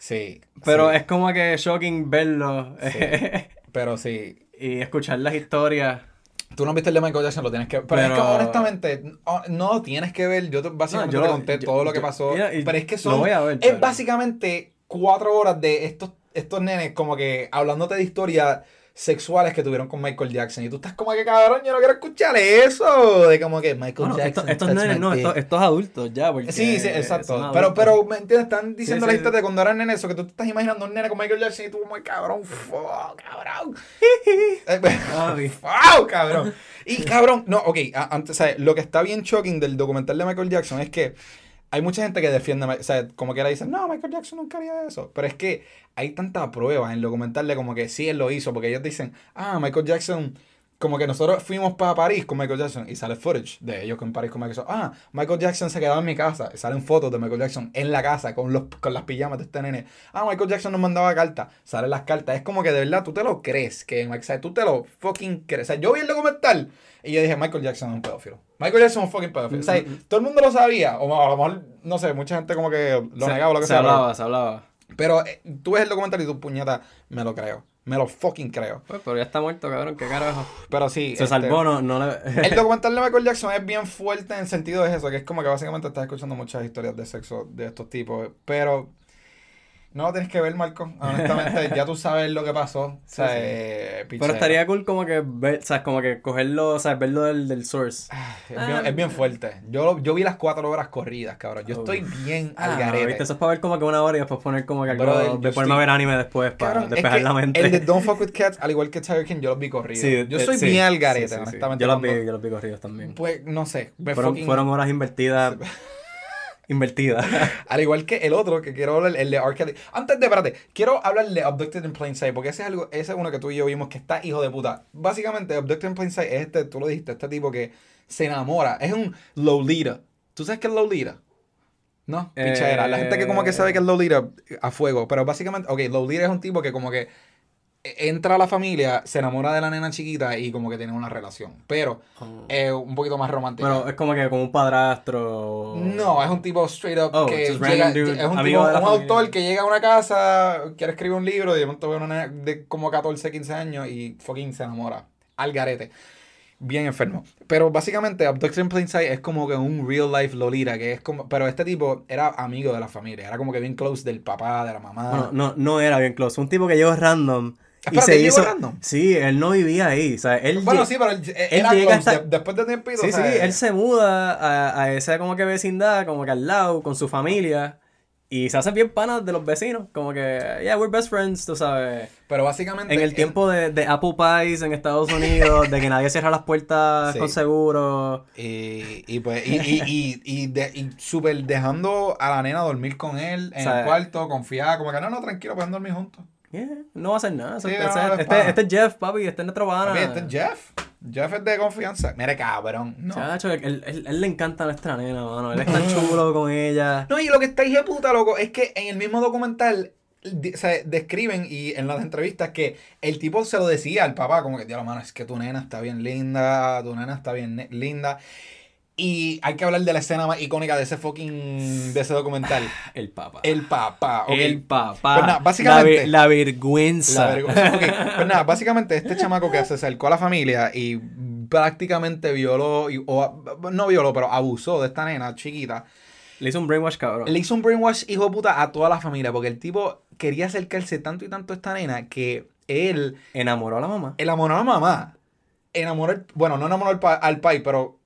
Sí. Pero es como que shocking verlo. [LAUGHS] pero sí. Y escuchar las historias. Tú no viste el de Michael Jackson, lo tienes que Pero, es que honestamente, no tienes que ver. Yo básicamente te conté todo lo que pasó. pero es que son. es básicamente cuatro horas de estos, estos nenes como que hablándote de historia sexuales que tuvieron con Michael Jackson. Y tú estás como que, cabrón, yo no quiero escuchar eso. De como que Michael Jackson. estos nenes, no, estos, adultos ya. sí, sí, exacto. Pero, pero, ¿me entiendes? Están diciendo la historia de cuando eran nenes eso, que tú te estás imaginando un nene con Michael Jackson y tú como, cabrón, fuck, cabrón. [LAUGHS] [LAUGHS] wow, cabrón. Y cabrón, no, ok, antes, ¿sabes? Lo que está bien shocking del documental de Michael Jackson es que hay mucha gente que defiende, o sea, como que ahora dicen, no, Michael Jackson nunca haría eso. Pero es que hay tanta prueba en el como que sí, él lo hizo, porque ellos dicen, ah, Michael Jackson, como que nosotros fuimos para París con Michael Jackson y sale footage de ellos con París con Michael Jackson. Ah, Michael Jackson se quedaba en mi casa. Y salen fotos de Michael Jackson en la casa con, los, con las pijamas de este nene. Ah, Michael Jackson nos mandaba cartas. Salen las cartas. Es como que de verdad tú te lo crees. Que, o sea, tú te lo fucking crees. O sea, yo vi el documental y yo dije, Michael Jackson es un pedófilo. Michael Jackson es un fucking pedófilo. O sea, todo el mundo lo sabía. O a lo mejor, no sé, mucha gente como que lo negaba o lo que sea. Se hablaba, se hablaba. Pero eh, tú ves el documental y tu puñeta, me lo creo. Me lo fucking creo. Pues, pero ya está muerto, cabrón, qué carajo. Pero sí. Se salvó, este, no, no le... el [LAUGHS] documental de Michael Jackson es bien fuerte en el sentido de eso, que es como que básicamente estás escuchando muchas historias de sexo de estos tipos. Pero no lo tienes que ver, Marco. Honestamente, ya tú sabes lo que pasó. O sea, eh, Pero estaría cool como que ver, o sea, como que cogerlo, o sea, verlo del, del source. Ah, es, bien, fuerte. Yo, yo vi las cuatro horas corridas, cabrón. Yo estoy bien al ah, garete. Eso es para ver como que una hora y después poner como que algo, de ponerme a ver anime después para despejar la mente. El de Don't Fuck With Cats, al igual que Tiger King, yo los vi corridos. Sí, yo soy bien al garete, honestamente. Yo los, vi, yo los vi corridos también. Pues, no sé. Fueron, fueron horas invertidas invertida. [LAUGHS] Al igual que el otro que quiero hablar, el de R. Antes de, espérate, quiero hablar de Abducted in Plain Sight, porque ese es algo, ese es uno que tú y yo vimos que está hijo de puta. Básicamente, Abducted in Plain Sight es este, tú lo dijiste, este tipo que se enamora. Es un Lolita. ¿Tú sabes qué es Lolita? ¿No? Pichadera. La gente que como que sabe que es Lolita a fuego. Pero básicamente, ok, Lolita es un tipo que como que entra a la familia, se enamora de la nena chiquita y como que tiene una relación. Pero oh. es un poquito más romántico. Pero es como que como un padrastro. No, es un tipo straight up oh, que llega, es un, tipo, un autor que llega a una casa, quiere escribir un libro y de pronto ve una nena de como 14, 15 años y fucking se enamora. Al garete. bien enfermo. Pero básicamente Abduction in Plain Sight es como que un real life Lolita, que es como... Pero este tipo era amigo de la familia, era como que bien close del papá, de la mamá. Bueno, no, no era bien close, un tipo que llegó random. Y se hizo... random? Sí, él no vivía ahí. O sea, él bueno, sí, pero él, era close, después de tiempo. Sí, sí, él se muda a, a esa como que vecindad, como que al lado, con su familia. Y se hacen bien panas de los vecinos. Como que, yeah, we're best friends, tú sabes. Pero básicamente. En el tiempo de, de, Apple Pies en Estados Unidos, de que nadie cierra las puertas [LAUGHS] con seguro. Y, y pues, y, y, y, y, de, y súper dejando a la nena dormir con él en [LAUGHS] el cuarto, confiada, como que no, no, tranquilo, pueden dormir juntos. Yeah, no va a hacer nada. este, este, es Jeff, papi, este es nuestro pana. Este es Jeff. Jeff es de confianza. Mira, cabrón. No. Chacho, él, él, le encanta a nuestra nena, mano. Él está chulo con ella. No, y lo que está de puta, loco, es que en el mismo documental o describen y en las entrevistas que el tipo se lo decía al papá, como que, tío, mano, es que tu nena está bien linda, tu nena está bien linda. Y hay que hablar de la escena más icónica de ese fucking. de ese documental. [SIGHS] El papá. El papá. El papá. Pues nada, básicamente. La, vergüenza. La vergüenza. Pues [LAUGHS] nada, básicamente este chamaco que se acercó a la familia y prácticamente violó, o no violó, pero abusó de esta nena chiquita. Le hizo un brainwash, cabrón. Le hizo un brainwash, hijo de puta, a toda la familia. Porque el tipo quería acercarse tanto y tanto a esta nena que él. Enamoró a la mamá. Enamoró a la mamá. Enamoró. Bueno, no enamoró al, al pai, pero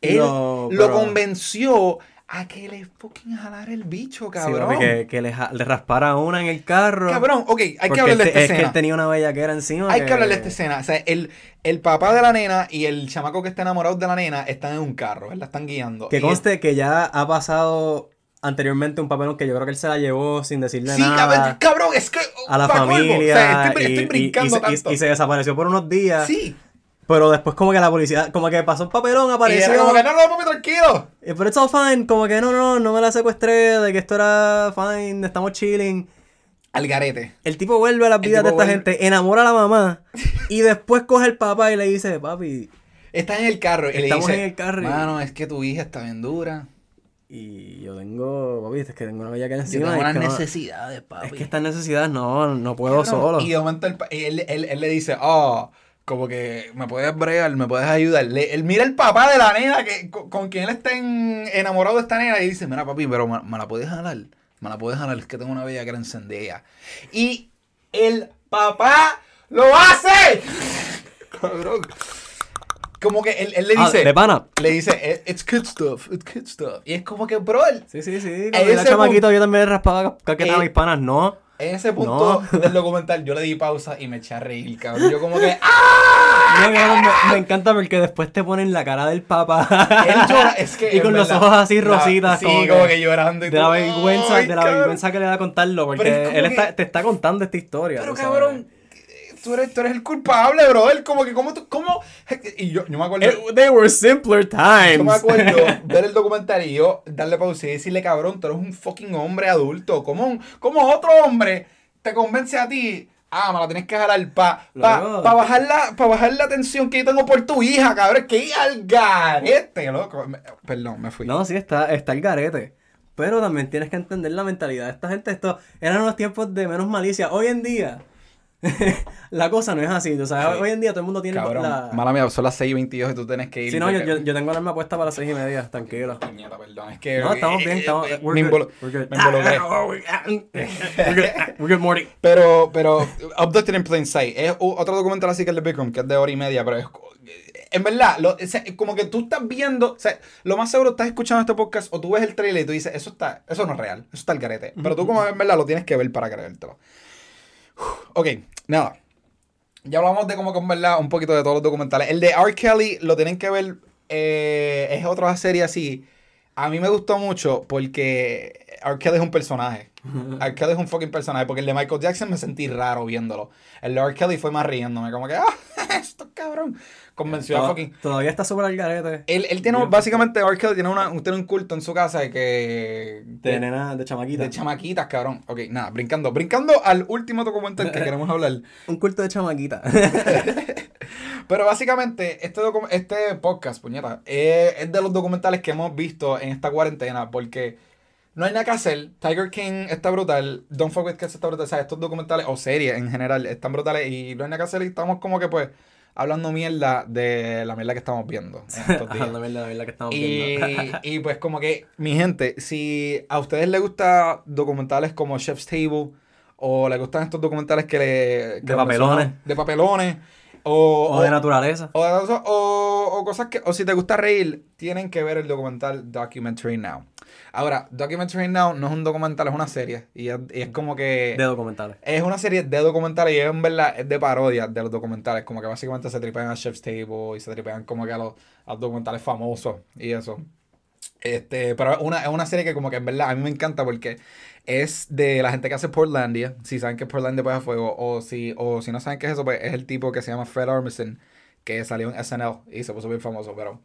él lo convenció a que le fucking jalara el bicho, cabrón. Sí, que, que le, le, raspara una en el carro. Cabrón, ok, hay que hablar de esta escena. Es que él tenía una bella que era encima. Hay que... hablar de esta escena. O sea, el, el papá de la nena y el chamaco que está enamorado de la nena están en un carro, la están guiando. Que conste que ya ha pasado anteriormente un papelón que yo creo que él se la llevó sin decirle nada. Sí, cabrón, es que. A la familia. O sea, estoy, estoy brincando y, tanto. y, se desapareció por unos días. Sí. Pero después como que la policía, como que pasó un papelón, apareció. Y como que no, no, papi, tranquilo. Pero it's all fine, como que no, no, no me la secuestré, de que esto era fine, estamos chilling. Al garete. El tipo vuelve a las vidas de esta gente, enamora a la mamá [LAUGHS] y después coge el papá y le dice, papi. Está en el carro. Y estamos le dice, en el carro. Mano, es que tu hija está bien dura. Y yo tengo, papi, es que tengo una bella que encima. Yo tengo unas necesidades, papi. Es que estas necesidades no, no puedo solo. Y de momento él, él, él le dice, oh como que me puedes bregar, me puedes ayudar. él mira el papá de la nena que, con, quien él está enamorado de esta nena y dice, mira papi, pero me, la puedes jalar. Me la puedes jalar, es que tengo una bella que era encendida. Y el papá lo hace. Cabrón. Como que él, él le ah, dice. de pana. Le dice, it's good stuff, it's good stuff. Y es como que, bro. Sí, sí, sí. Como el chamaquito yo también le raspaba caquetas a mis panas, no. En ese punto del documental yo le di pausa y me eché a reír, cabrón. Yo como que [LAUGHS] ¡Ah! me, encanta porque después te ponen la cara del papá. Él llora, es que [LAUGHS] y con los ojos así rositas. sí, como, que, llorando y De la vergüenza, de la vergüenza que le da contarlo. Porque él está, te está contando esta historia. Pero cabrón, tú eres, tú eres el culpable, bro. Él como que, ¿cómo tú, cómo? Y yo, yo me acuerdo. they were simpler times. Yo me acuerdo [LAUGHS] ver el documental y yo darle pausa y decirle, cabrón, tú eres un fucking hombre adulto. ¿Cómo, un, cómo otro hombre te convence a ti? Ah, me la tienes que jalar para pa, pa bajar, la, pa bajar la tensión que yo tengo por tu hija, cabrón. Que al garete, loco. Perdón, me fui. No, sí, está, está el garete. Pero también tienes que entender la mentalidad de esta gente. Esto eran unos tiempos de menos malicia. Hoy en día, [LAUGHS] la cosa no es así. O sea, hoy en día todo el mundo tiene Cabrón, la... Mala mía, son las 6 y 22 y tú tienes que ir. Sí, no, yo, yo, tengo la arma puesta para las 6 y media, tranquilo. Puñeta, perdón, es que... No, estamos bien, estamos... Eh. We're good. Me involucré. [LAUGHS] we're good, Morty. Pero, pero, Abducted in Plain Sight es otro documental así que el de Big Room, que es de hora y media, pero es... En verdad, lo, como que tú estás viendo, o sea, lo más seguro estás escuchando este podcast o tú ves el trailer y tú dices, eso está, eso no es real, eso está el garete. Pero tú como en verdad lo tienes que ver para creértelo. Ok, nada. Ya hablamos de como que en verdad un poquito de todos los documentales. El de R. Kelly lo tienen que ver. Eh, es otra serie así. A mí me gustó mucho porque R. Kelly es un personaje. [LAUGHS] R. Kelly es un fucking personaje. Porque el de Michael Jackson me sentí raro viéndolo. El de R. Kelly fue más riéndome. Como que, ah, [LAUGHS] esto cabrón convenció a fucking. Todavía está súper al garete. Él, él tiene, básicamente, R. tiene, una, tiene un culto en su casa de que. De, nena, de chamaquitas. De chamaquitas, cabrón. Ok, nada, brincando. Brincando al último documental que [LAUGHS] queremos hablar. un culto de chamaquitas. [LAUGHS] Pero básicamente, este, este podcast, puñeta, es, de los documentales que hemos visto en esta cuarentena porque no hay nada que hacer. Tiger King está brutal. Don't Forget que está brutal. O sea, estos documentales o series en general están brutales y no hay nada que hacer y estamos como que pues hablando mierda de la mierda que estamos viendo. [LAUGHS] hablando mierda de la mierda que estamos viendo. [LAUGHS] y pues como que, mi gente, si a ustedes les gustan documentales como Chef's Table o les gustan estos documentales que le... de papelones. De papelones. O, o, de naturaleza. O, o, cosas que... O si te gusta reír, tienen que ver el documental Documentary Now. Ahora, Documentary Now no es un documental, es una serie. Y es, como que. De documentales. Es una serie de documentales y es en verdad es de parodia de los documentales. Como que básicamente se tripean a Chef's Table y se tripean como que a los, documentales famosos y eso. Este, pero es una, es una serie que como que en verdad a mí me encanta porque es de la gente que hace Portlandia. Si saben que Portlandia pues a fuego. O si, o si no saben qué es eso, pues es el tipo que se llama Fred Armisen. Que salió en SNL y se puso bien famoso. Pero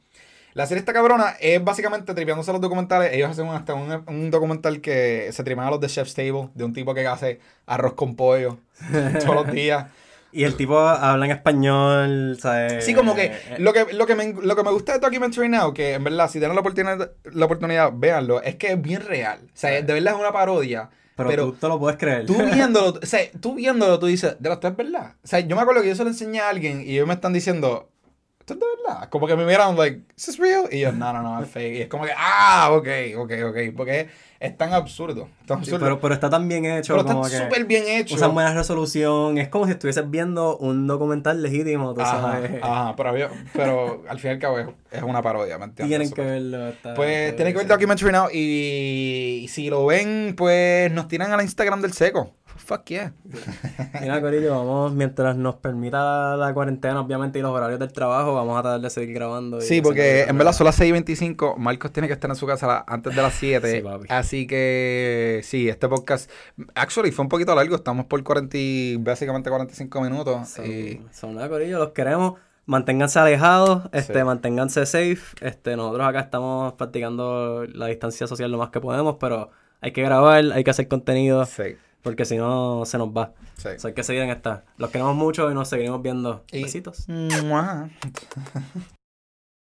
la serie esta cabrona es básicamente tripeándose los documentales. Ellos hacen hasta un, documental que se tripan a los de Chef's Table, de un tipo que hace arroz con pollo [LAUGHS] todos los días. Y el tipo habla en español, ¿sabes? Sí, como que eh, eh. lo que, lo que, me, lo que me gusta de Documentary Now, que en verdad, si tienen la oportunidad, la oportunidad véanlo, es que es bien real. O sea, de verdad es una parodia. Pero, tú te lo puedes creer. Tú [LAUGHS] viéndolo, o sea, tú viéndolo, tú dices, de esto es verdad. O sea, yo me acuerdo que yo se lo enseñé a alguien y ellos me están diciendo, ¿esto es de verdad? Como que me miran, like, ¿is this real? Y yo, no, no, no, es fake. Y es como que, ah, ok, ok, ok. Porque es tan absurdo. pero, pero está tan bien hecho. Pero está súper bien hecho. Usan buena resolución. Es como si estuvieses viendo un documental legítimo, tú ajá, sabes. Ajá, pero, pero al fin y al cabo es, una parodia, ¿me entiendes? Tienen que verlo. pues tienen que ver Documentary Now y si lo ven, pues nos tiran a la Instagram del seco. Fuck yeah. Mira, Corillo, vamos, mientras nos permita la cuarentena, obviamente, y los horarios del trabajo, vamos a tratar de seguir grabando. sí, porque en verdad son las 6.25. Marcos tiene que estar en su casa antes de las 7. Sí, papi. Así que, sí, este podcast, actually, fue un poquito largo. Estamos por 40, básicamente 45 minutos. Son, y... son nada, Corillo, los queremos manténganse alejados, este, manténganse safe. Este, nosotros acá estamos practicando la distancia social lo más que podemos, pero hay que grabar, hay que hacer contenido. Sí. Porque si no, se nos va. Sí. hay que seguir en esta. Los queremos mucho y nos seguiremos viendo. Besitos.